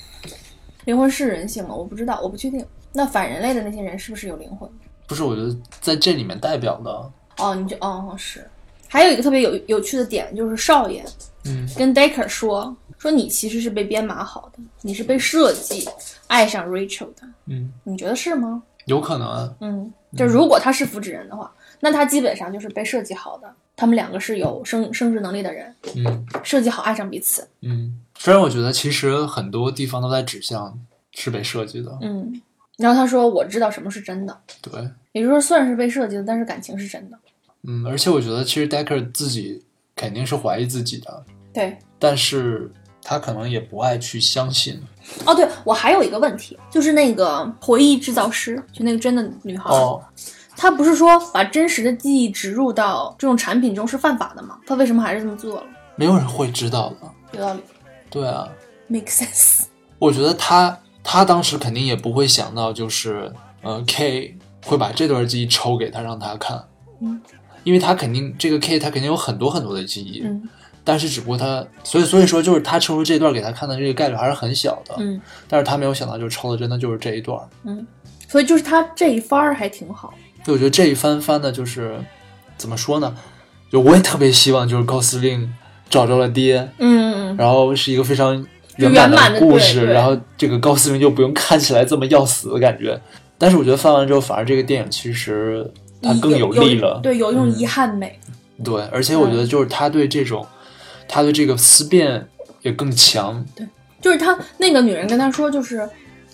灵魂是人性吗？我不知道，我不确定。那反人类的那些人是不是有灵魂？不是，我觉得在这里面代表的，哦，你就哦是。还有一个特别有有趣的点，就是少爷嗯跟 Decker 说说你其实是被编码好的，你是被设计爱上 Rachel 的，嗯，你觉得是吗？有可能啊。嗯，就如果他是复制人的话，那他基本上就是被设计好的，他们两个是有生生殖能力的人，嗯设计好爱上彼此。嗯，虽然我觉得其实很多地方都在指向是被设计的，嗯，然后他说我知道什么是真的，对，也就是说虽然是被设计的，但是感情是真的。嗯，而且我觉得其实 Decker 自己肯定是怀疑自己的，对，但是他可能也不爱去相信。哦，对我还有一个问题，就是那个回忆制造师，就那个真的女孩，哦，她不是说把真实的记忆植入到这种产品中是犯法的吗？她为什么还是这么做了？没有人会知道的。有道理对啊，，make sense。我觉得他他当时肯定也不会想到，就是呃 K 会把这段记忆抽给他让他看，嗯，因为他肯定这个 K 他肯定有很多很多的记忆，嗯。但是只不过他所以所以说就是他抽出这段给他看的这个概率还是很小的，嗯。但是他没有想到就是抽的真的就是这一段，嗯，所以就是他这一番儿还挺好。就我觉得这一番翻的就是怎么说呢？就我也特别希望就是高司令找着了爹，嗯。嗯然后是一个非常就圆圆满的故事，然后这个高司令就不用看起来这么要死的感觉。但是我觉得翻完之后，反而这个电影其实它更有力了，对，有一种嗯遗憾美。对，而且我觉得就是他对这种，他对这个思辨也更强，对就是他那个女人跟他说，就是，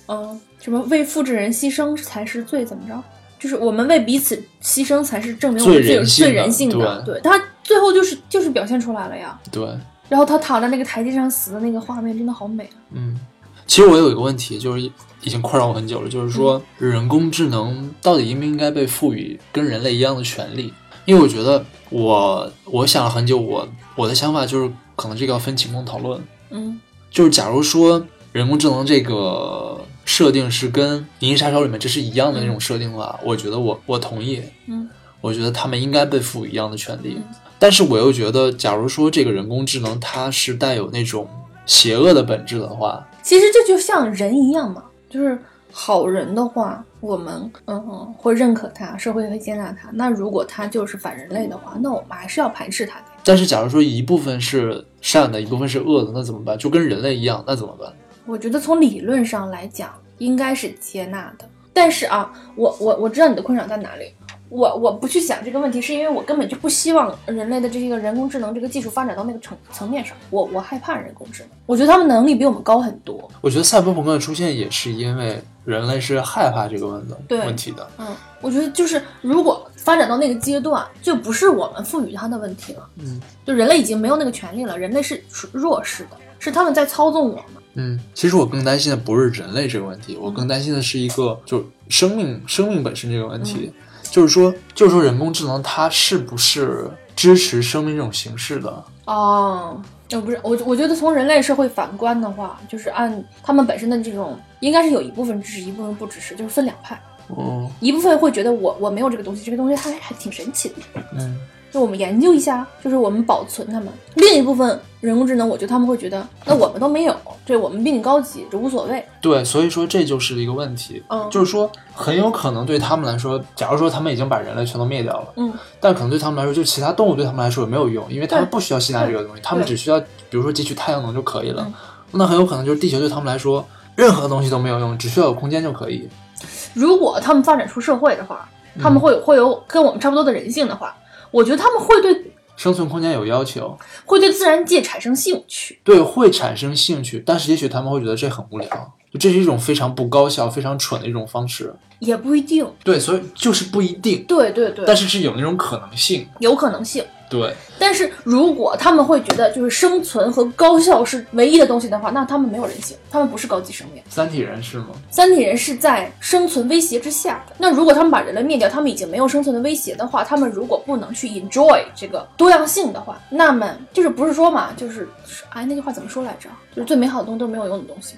嗯、什么为复制人牺牲才是最怎么着？就是我们为彼此牺牲才是证明我们最最人性的最人性的。对对他最后就是就是表现出来了呀。对，然后他躺在那个台阶上死的那个画面真的好美啊。嗯。其实我有一个问题，就是已经困扰我很久了，就是说嗯人工智能到底应不应该被赋予跟人类一样的权利？因为我觉得我我想了很久，我我的想法就是可能这个要分情况讨论。嗯就是假如说人工智能这个设定是跟《银翼杀手》里面这是一样的那种设定的话，我觉得我我同意，嗯我觉得他们应该被赋予一样的权利。嗯但是我又觉得，假如说这个人工智能它是带有那种邪恶的本质的话，其实这就像人一样嘛，就是好人的话，我们嗯会认可他，社会会接纳他。那如果他就是反人类的话，那我们还是要排斥他的。但是假如说一部分是善的，一部分是恶的，那怎么办？就跟人类一样，那怎么办？我觉得从理论上来讲，应该是接纳的。但是啊，我我我知道你的困扰在哪里。我我不去想这个问题，是因为我根本就不希望人类的这个人工智能这个技术发展到那个层层面上。我我害怕人工智能，我觉得他们能力比我们高很多。我觉得赛博朋克的出现也是因为人类是害怕这个问的问题的。嗯，我觉得就是如果发展到那个阶段，就不是我们赋予它的问题了。嗯，就人类已经没有那个权利了，人类是弱势的，是他们在操纵我们。嗯，其实我更担心的不是人类这个问题，我更担心的是一个就是生命生命本身这个问题，就是说就是说人工智能它是不是支持生命这种形式的？哦，呃，不是我，我觉得从人类社会反观的话，就是按他们本身的这种，应该是有一部分支持，一部分不支持，就是分两派。嗯一部分会觉得我我没有这个东西，这个东西还还挺神奇的，嗯就我们研究一下，就是我们保存它们。另一部分人工智能，我觉得他们会觉得，那我们都没有，这我们比你高级，这无所谓。对，所以说这就是一个问题，嗯就是说很有可能对他们来说，假如说他们已经把人类全都灭掉了，嗯，但可能对他们来说，就其他动物对他们来说也没有用，因为他们不需要吸纳这个东西，他们只需要比如说汲取太阳能就可以了嗯。那很有可能就是地球对他们来说，任何东西都没有用，只需要有空间就可以。如果他们发展出社会的话，嗯他们会有会有跟我们差不多的人性的话，我觉得他们会对生存空间有要求，会对自然界产生兴趣。对，会产生兴趣，但是也许他们会觉得这很无聊，就这是一种非常不高效、非常蠢的一种方式。也不一定，对，所以就是不一定，对对对，但是是有那种可能性。有可能性。对，但是如果他们会觉得就是生存和高效是唯一的东西的话，那他们没有人性，他们不是高级生命。三体人是吗？三体人是在生存威胁之下的。那如果他们把人类灭掉，他们已经没有生存的威胁的话，他们如果不能去 enjoy 这个多样性的话，那么就是不是说嘛，就是哎那句话怎么说来着？就是最美好的东西都是没有用的东西。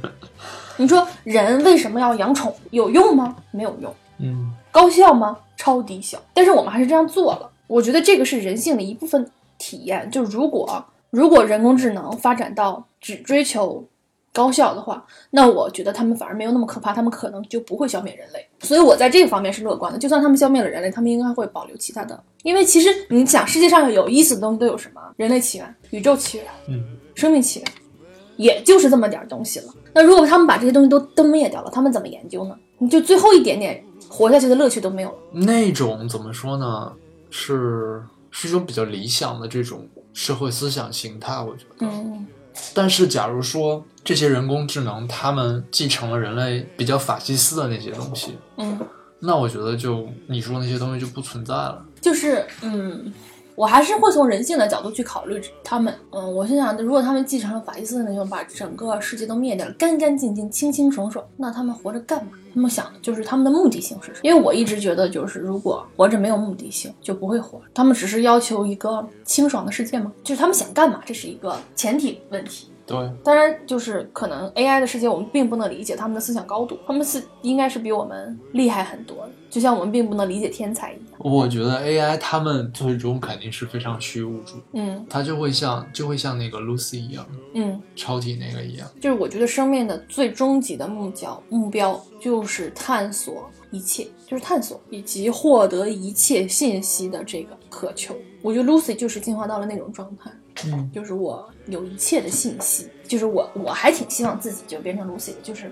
<laughs> 你说人为什么要养宠？有用吗？没有用。嗯，高效吗？超低效。但是我们还是这样做了，我觉得这个是人性的一部分体验。就如果如果人工智能发展到只追求高效的话，那我觉得他们反而没有那么可怕，他们可能就不会消灭人类。所以我在这个方面是乐观的。就算他们消灭了人类，他们应该会保留其他的，因为其实你想，世界上有意思的东西都有什么？人类起源、宇宙起源、嗯，生命起源，也就是这么点儿东西了。那如果他们把这些东西都都灭掉了，他们怎么研究呢？你就最后一点点活下去的乐趣都没有了。那种怎么说呢？是是一种比较理想的这种社会思想形态，我觉得。嗯，但是，假如说这些人工智能他们继承了人类比较法西斯的那些东西，嗯，那我觉得就你说那些东西就不存在了。就是嗯，我还是会从人性的角度去考虑他们。嗯，我心想，如果他们继承了法西斯的那种，把整个世界都灭掉了，干干净净、清清爽爽，那他们活着干嘛？他们想的就是他们的目的性是什么？因为我一直觉得，就是如果活着没有目的性，就不会活。他们只是要求一个清爽的世界吗？就是他们想干嘛，这是一个前提问题。对，当然，就是可能 AI 的世界，我们并不能理解他们的思想高度，他们是应该是比我们厉害很多的，就像我们并不能理解天才一样。我觉得 AI 他们最终肯定是非常虚无主义，嗯它就会像就会像那个 Lucy 一样，嗯，超体那个一样。就是我觉得生命的最终极的目标目标就是探索一切，就是探索以及获得一切信息的这个渴求。我觉得 Lucy 就是进化到了那种状态，嗯，就是我有一切的信息，就是我我还挺希望自己就变成 Lucy 的，就是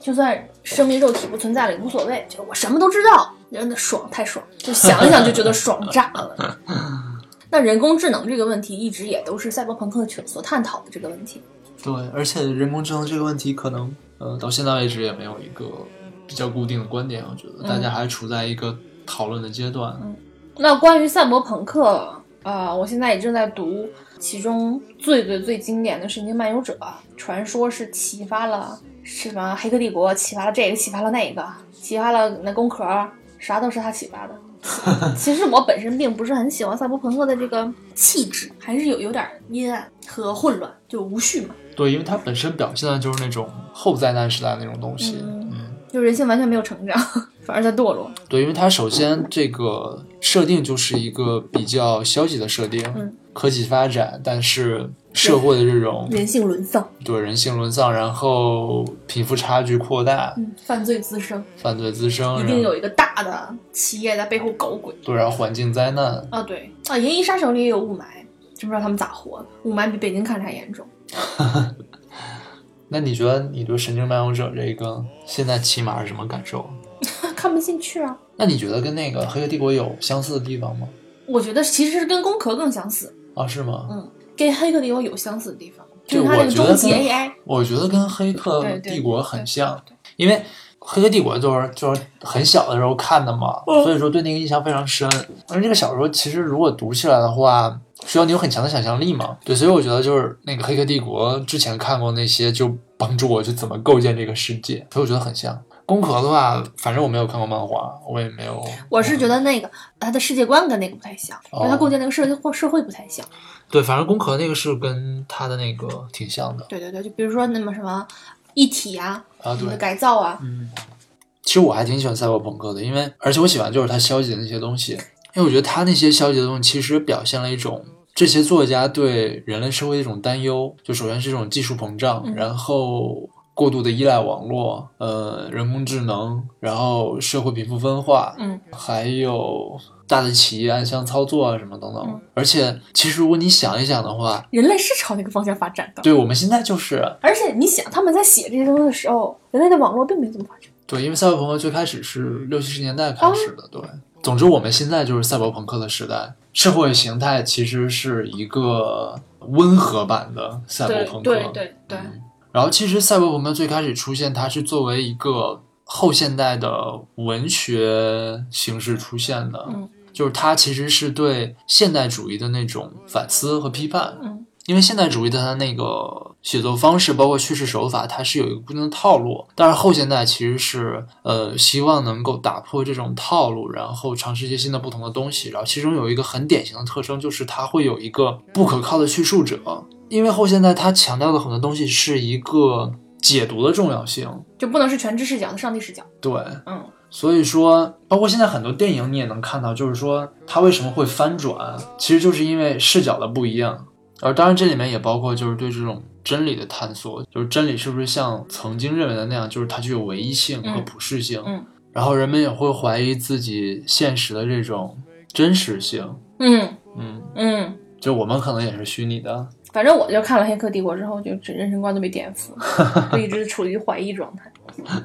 就算生命肉体不存在了也无所谓，就是我什么都知道，真的爽太爽，就想一想就觉得爽炸了。<laughs> 那人工智能这个问题一直也都是赛博朋克圈所探讨的这个问题。对，而且人工智能这个问题，可能呃到现在为止也没有一个比较固定的观点，我觉得大家还处在一个讨论的阶段。那关于赛博朋克，呃，我现在也正在读其中最最最经典的《神经漫游者》，传说是启发了什么《黑客帝国》，启发了这个，启发了那个，启发了那工壳，啥都是他启发的。<laughs> 其实我本身并不是很喜欢赛博朋克的这个气质，还是有有点阴暗和混乱，就无序嘛，对，因为它本身表现的就是那种后灾难时代那种东西。嗯嗯，就人性完全没有成长，<laughs> 反而在堕落。对，因为它首先这个设定就是一个比较消极的设定，嗯科技发展，但是社会的这种人性沦丧，对人性沦丧，然后贫富差距扩大，嗯，犯罪滋生，犯罪滋生，一定有一个大的企业在背后搞鬼。对，然后环境灾难。啊，对啊，《银翼杀手》里也有雾霾，真不知道他们咋活的。雾霾比北京看着还严重。<laughs> 那你觉得你对《神经漫游者》这个现在起码是什么感受？<laughs> 看不进去啊。那你觉得跟那个《黑客帝国》有相似的地方吗？我觉得其实是跟工壳更相似，啊，是吗？嗯，跟黑客帝国有相似的地方，就对是它那我觉得个终极跟 AI。我觉得跟《黑客帝国》很对像，因为《黑客帝国》就是就是很小的时候看的嘛，嗯所以说对那个印象非常深。而这个小说其实如果读起来的话，需要你有很强的想象力嘛。对，所以我觉得就是那个《黑客帝国》之前看过那些，就帮助我去怎么构建这个世界，所以我觉得很像。工壳的话，反正我没有看过漫画，我也没有。我是觉得那个他的世界观跟那个不太像，因为它哦构建那个社会或社会不太像。对，反正工壳那个是跟他的那个挺像的对对对，就比如说那么什么一体啊，啊。对什么，改造啊，嗯，其实我还挺喜欢赛博朋克的，因为而且我喜欢就是他消极的那些东西，因为我觉得他那些消极的东西其实表现了一种这些作家对人类社会的一种担忧，就首先是这种技术膨胀，嗯然后过度的依赖网络，呃，人工智能，然后社会贫富分化，嗯还有大的企业暗箱操作啊什么等等。嗯而且其实如果你想一想的话，人类是朝那个方向发展的。对我们现在就是而且你想，他们在写这些东西的时候，人类的网络并没这么发展。对，因为赛博朋克最开始是六七十年代开始的，对。总之，我们现在就是赛博朋克的时代，社会形态其实是一个温和版的赛博朋克。对对对，然后，其实赛博朋克最开始出现，它是作为一个后现代的文学形式出现的，嗯就是它其实是对现代主义的那种反思和批判。嗯因为现代主义的它那个写作方式，包括叙事手法，它是有一个固定的套路。但是后现代其实是呃希望能够打破这种套路，然后尝试一些新的不同的东西。然后其中有一个很典型的特征，就是它会有一个不可靠的叙述者。因为后现代它强调的很多东西是一个解读的重要性，就不能是全知视角的上帝视角。对，嗯所以说，包括现在很多电影你也能看到，就是说它为什么会翻转，其实就是因为视角的不一样。而当然，这里面也包括就是对这种真理的探索，就是真理是不是像曾经认为的那样，就是它具有唯一性和嗯普适性。嗯然后人们也会怀疑自己现实的这种真实性。嗯嗯，嗯，就我们可能也是虚拟的。反正我就看了《黑客帝国》之后，就整人生观都被颠覆了，<laughs> 就一直处于怀疑状态。<laughs>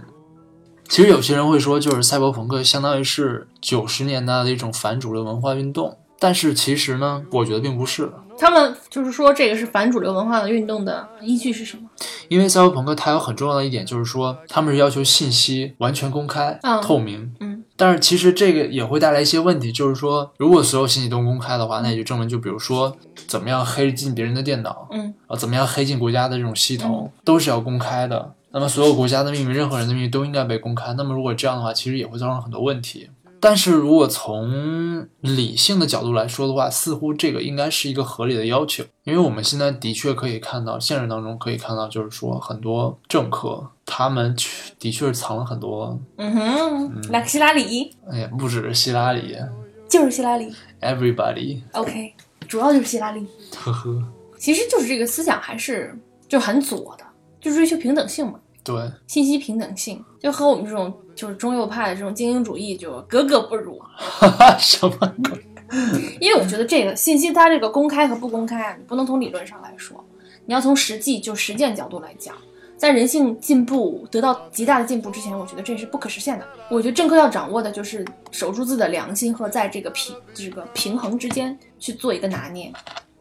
其实有些人会说，就是赛博朋克相当于是九十年代的一种反主流文化运动，但是其实呢，我觉得并不是。他们就是说这个是反主流文化的运动的依据是什么？因为赛博朋克它有很重要的一点，就是说他们是要求信息完全公开、嗯透明。嗯，但是其实这个也会带来一些问题，就是说，如果所有信息都公开的话，那也就证明，就比如说怎么样黑进别人的电脑，嗯啊，怎么样黑进国家的这种系统，都是要公开的。那么所有国家的秘密、任何人的秘密都应该被公开。那么如果这样的话，其实也会造成很多问题。但是如果从理性的角度来说的话，似乎这个应该是一个合理的要求，因为我们现在的确可以看到，现实当中可以看到，就是说很多政客他们去的确是藏了很多，嗯哼，来个希拉里，哎呀，不只是希拉里。就是希拉里。，everybody，OK，主要就是希拉里。呵呵，其实就是这个思想还是就很左的，就追求平等性嘛，对，信息平等性，就和我们这种就是中右派的这种精英主义就格格不入。哈哈，什么鬼？<laughs> 因为我觉得这个信息它这个公开和不公开啊，你不能从理论上来说，你要从实际就实践角度来讲。在人性进步得到极大的进步之前，我觉得这是不可实现的。我觉得政客要掌握的就是守住自己的良心和在这个平这个平衡之间去做一个拿捏，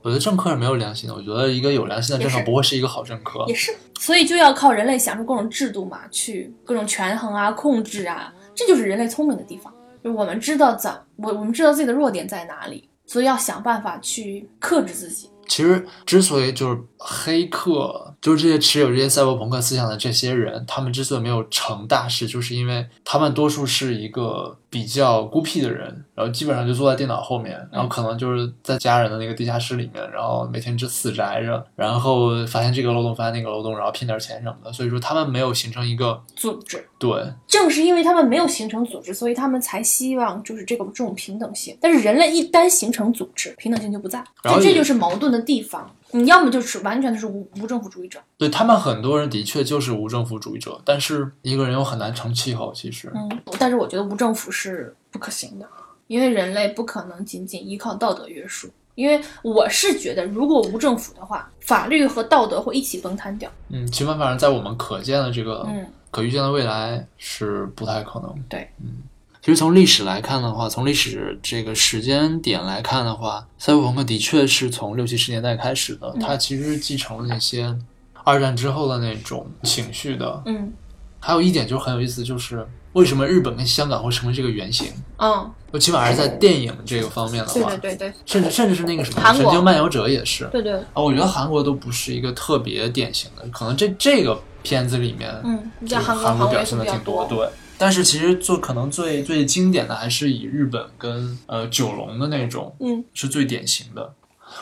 我觉得政客是没有良心的。我觉得一个有良心的政客不会是一个好政客也。是。所以就要靠人类想出各种制度嘛，去各种权衡啊、控制啊，这就是人类聪明的地方。就我们知道怎我我们知道自己的弱点在哪里，所以要想办法去克制自己。其实，之所以就是黑客，就是这些持有这些赛博朋克思想的这些人，他们之所以没有成大事，就是因为他们多数是一个比较孤僻的人，然后基本上就坐在电脑后面，然后可能就是在家人的那个地下室里面，然后每天就死宅着，然后发现这个漏洞，发现那个漏洞，然后骗点钱什么的。所以说，他们没有形成一个组织对正是因为他们没有形成组织，所以他们才希望就是这个这种平等性。但是人类一旦形成组织，平等性就不在，然后这就是矛盾的地方。你要么就是完全的是无无政府主义者，对，他们很多人的确就是无政府主义者，但是一个人又很难成气候，其实。嗯，但是我觉得无政府是不可行的，因为人类不可能仅仅依靠道德约束。因为我是觉得，如果无政府的话，法律和道德会一起崩塌掉。嗯，起码反正在我们可见的这个嗯，可预见的未来是不太可能。对，嗯，其实从历史来看的话，从历史这个时间点来看的话，赛博朋克的确是从六七十年代开始的，嗯它其实继承了那些二战之后的那种情绪的。嗯还有一点就是很有意思，就是为什么日本跟香港会成为这个原型？嗯，我起码是在电影这个方面的话，对对对对甚至甚至是那个什么《神经漫游者》也是。对对，啊，我觉得韩国都不是一个特别典型的，可能这这个片子里面，嗯，韩国表现的挺，多，对。但是其实做可能最最经典的还是以日本跟呃九龙的那种嗯是最典型的。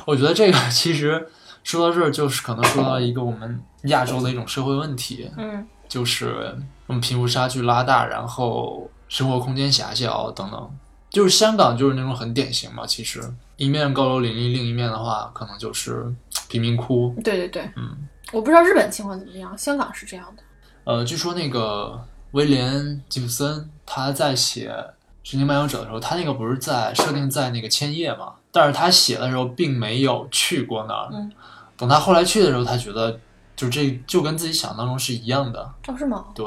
我觉得这个其实说到这儿，就是可能说到一个我们亚洲的一种社会问题，嗯就是我们贫富差距拉大，然后生活空间狭小等等。就是香港就是那种很典型嘛，其实一面高楼林立，另一面的话可能就是贫民窟。对对对，嗯，我不知道日本情况怎么样，香港是这样的。呃，据说那个威廉吉普森他在写《神经漫游者》的时候，他那个不是在设定在那个千叶嘛？但是他写的时候并没有去过那儿。嗯，等他后来去的时候，他觉得就这就跟自己想当中是一样的。哦，是吗？对，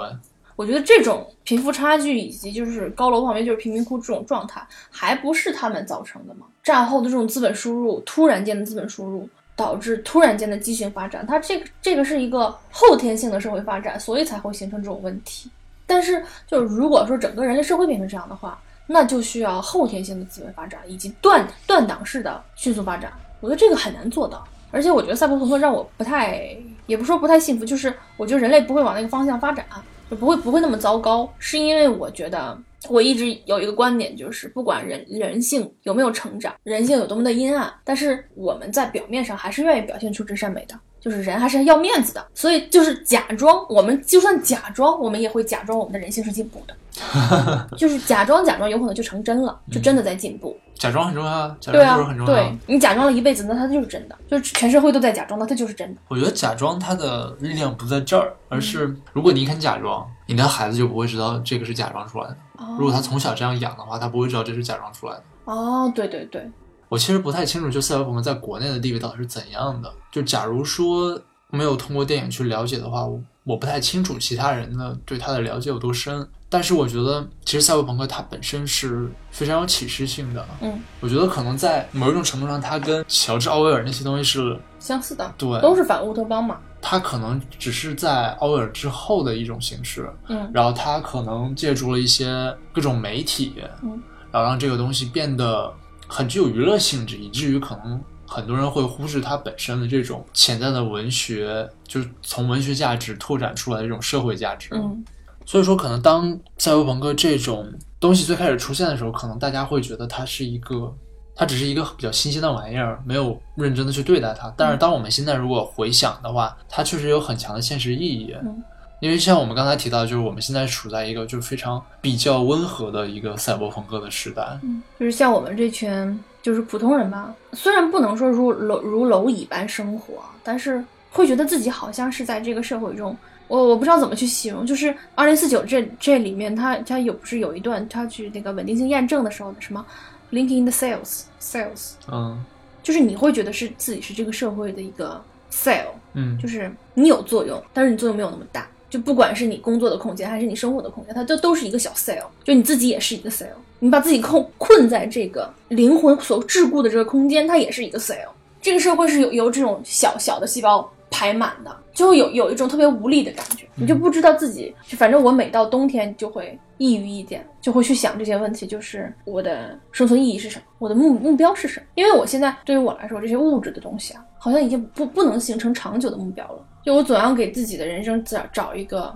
我觉得这种贫富差距以及就是高楼旁边就是贫民窟这种状态，还不是他们造成的吗？战后的这种资本输入，突然间的资本输入，导致突然间的畸形发展，它这个这个是一个后天性的社会发展，所以才会形成这种问题。但是，就是如果说整个人类社会变成这样的话，那就需要后天性的资本发展以及断断档式的迅速发展。我觉得这个很难做到，而且我觉得赛博朋克让我不太，也不说不太幸福，就是我觉得人类不会往那个方向发展。就不会不会那么糟糕，是因为我觉得我一直有一个观点，就是不管人人性有没有成长，人性有多么的阴暗，但是我们在表面上还是愿意表现出真善美的，就是人还是要面子的，所以就是假装，我们就算假装，我们也会假装我们的人性是进步的，<laughs> 就是假装假装，有可能就成真了，就真的在进步。假装很重要，啊装就是很，重要。对你假装了一辈子，那它就是真的，就是全社会都在假装，那它就是真的。我觉得假装它的力量不在这儿，而是如果你肯假装，你的孩子就不会知道这个是假装出来的。如果他从小这样养的话，他不会知道这是假装出来的。哦，对对对，我其实不太清楚，就赛博朋克在国内的地位到底是怎样的。就假如说没有通过电影去了解的话，我我不太清楚其他人的对他的了解有多深。但是我觉得，其实赛博朋克它本身是非常有启示性的。嗯，我觉得可能在某一种程度上，它跟乔治奥威尔那些东西是相似的，对，都是反乌托邦嘛。它可能只是在奥威尔之后的一种形式。嗯然后它可能借助了一些各种媒体，嗯然后让这个东西变得很具有娱乐性质，以至于可能很多人会忽视它本身的这种潜在的文学，就是从文学价值拓展出来的这种社会价值。嗯所以说，可能当赛博朋克这种东西最开始出现的时候，可能大家会觉得它是一个，它只是一个比较新鲜的玩意儿，没有认真的去对待它。但是当我们现在如果回想的话，它确实有很强的现实意义。嗯因为像我们刚才提到，就是我们现在处在一个就是非常比较温和的一个赛博朋克的时代。嗯，就是像我们这群就是普通人吧，虽然不能说如蝼如蝼蚁般生活，但是会觉得自己好像是在这个社会中。我我不知道怎么去形容，就是二零四九这这里面它它有不是有一段它去那个稳定性验证的时候的什么 linking the cells cells，嗯就是你会觉得是自己是这个社会的一个 sale，嗯就是你有作用，但是你作用没有那么大。就不管是你工作的空间还是你生活的空间，它都都是一个小 cell，就你自己也是一个 cell，你把自己困困在这个灵魂所桎梏的这个空间，它也是一个 cell。这个社会是由由这种小小的细胞排满的，就会有有一种特别无力的感觉，你就不知道自己，就反正我每到冬天就会抑郁一点，就会去想这些问题，就是我的生存意义是什么，我的目目标是什么？因为我现在对于我来说，这些物质的东西啊，好像已经不不能形成长久的目标了。就我总要给自己的人生找找一个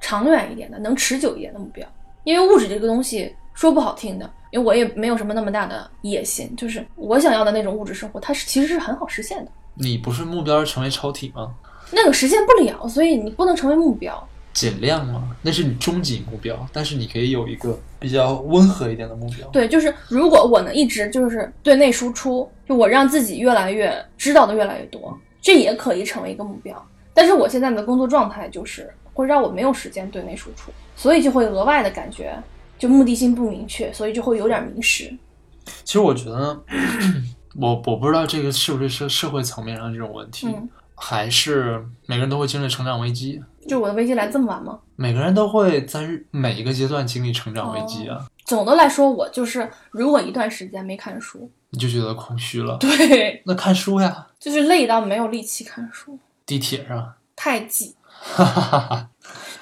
长远一点的、能持久一点的目标。因为物质这个东西说不好听的，因为我也没有什么那么大的野心，就是我想要的那种物质生活，它是其实是很好实现的。你不是目标是成为超体吗？那个实现不了，所以你不能成为目标。减量嘛？那是你终极目标，但是你可以有一个比较温和一点的目标。对，就是如果我能一直就是对内输出，就我让自己越来越知道的越来越多，这也可以成为一个目标。但是我现在的工作状态就是会让我没有时间对内输出，所以就会额外的感觉就目的性不明确，所以就会有点迷失。其实我觉得，我我不知道这个是不是社社会层面上这种问题，嗯，还是每个人都会经历成长危机，就我的危机来这么晚吗？每个人都会在每一个阶段经历成长危机啊，总的来说，我就是如果一段时间没看书，你就觉得空虚了。对，那看书呀，就是累到没有力气看书，地铁上，太挤。哈哈哈哈。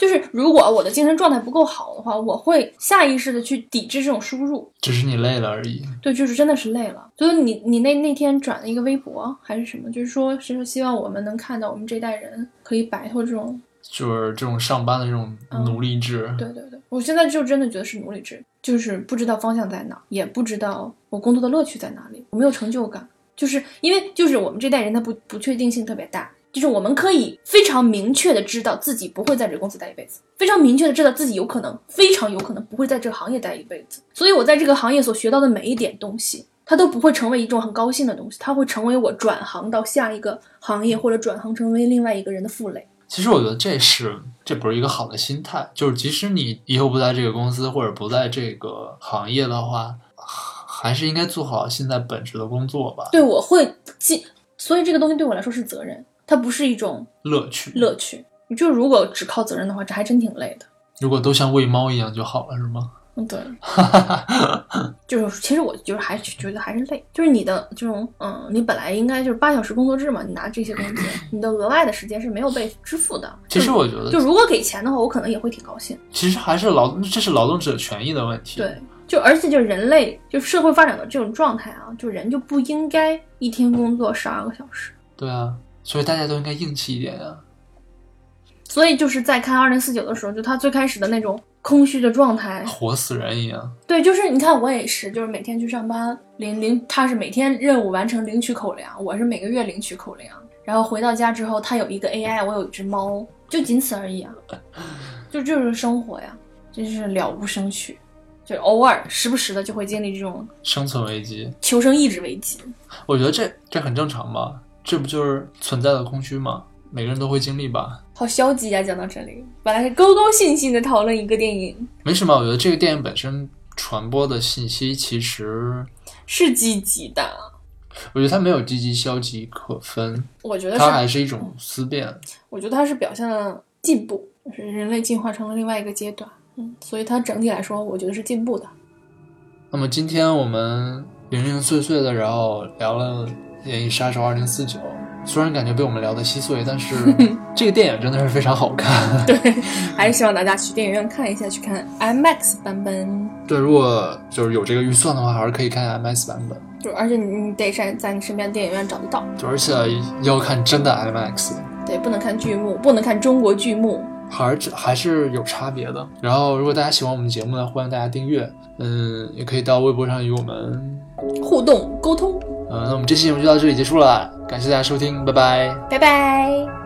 就是如果我的精神状态不够好的话，我会下意识的去抵制这种输入。只是你累了而已。对，就是真的是累了。就是你你那那天转了一个微博还是什么，就是说是说希望我们能看到我们这代人可以摆脱这种。就是这种上班的这种奴隶制，对对对，我现在就真的觉得是奴隶制，就是不知道方向在哪，也不知道我工作的乐趣在哪里，我没有成就感，就是因为就是我们这代人他不不确定性特别大。就是我们可以非常明确的知道自己不会在这个公司待一辈子，非常明确的知道自己有可能，非常有可能不会在这个行业待一辈子。所以我在这个行业所学到的每一点东西，它都不会成为一种很高兴的东西，它会成为我转行到下一个行业或者转行成为另外一个人的负累。其实我觉得这是这不是一个好的心态，就是即使你以后不在这个公司或者不在这个行业的话，还是应该做好现在本职的工作吧。对，我会尽，所以这个东西对我来说是责任，它不是一种乐趣，乐趣。你就如果只靠责任的话，这还真挺累的。如果都像喂猫一样就好了，是吗？嗯，对，<laughs> 就是其实我就是还是觉得还是累，就是你的这种嗯，你本来应该就是八小时工作制嘛，你拿这些工资，<laughs> 你的额外的时间是没有被支付的。其实我觉得，就如果给钱的话，我可能也会挺高兴。其实还是劳，这是劳动者权益的问题。对，就而且就人类就社会发展的这种状态啊，就人就不应该一天工作十二个小时。对啊，所以大家都应该硬气一点啊。所以就是在看二零四九的时候，就他最开始的那种空虚的状态，活死人一样。对，就是你看我也是，就是每天去上班领领，他是每天任务完成领取口粮，我是每个月领取口粮，然后回到家之后，他有一个 AI，我有一只猫，就仅此而已啊，<laughs> 就就是生活呀，真是了无生趣，就偶尔时不时的就会经历这种生存危机、求生意志危机。我觉得这这很正常嘛，这不就是存在的空虚吗？每个人都会经历吧。好消极呀！讲到这里，本来是高高兴兴的讨论一个电影，没什么。我觉得这个电影本身传播的信息其实是积极的。我觉得它没有积极消极可分。我觉得它还是一种思辨。我觉得它是表现了进步，是人类进化成了另外一个阶段。嗯，所以它整体来说，我觉得是进步的。那么今天我们零零碎碎的，然后聊了《演绎杀手二零四九》。虽然感觉被我们聊得稀碎，但是 <laughs> 这个电影真的是非常好看。对，还是希望大家去电影院看一下，去看 IMAX 版本。对，如果就是有这个预算的话，还是可以看 IMAX 版本。就而且你得在在你身边电影院找得到。就而且要看真的 IMAX。对，不能看剧目，不能看中国剧目，还是还是有差别的。然后，如果大家喜欢我们节目呢，欢迎大家订阅。嗯，也可以到微博上与我们互动沟通。嗯，那我们这期节目就到这里结束了，感谢大家收听，拜拜，拜拜。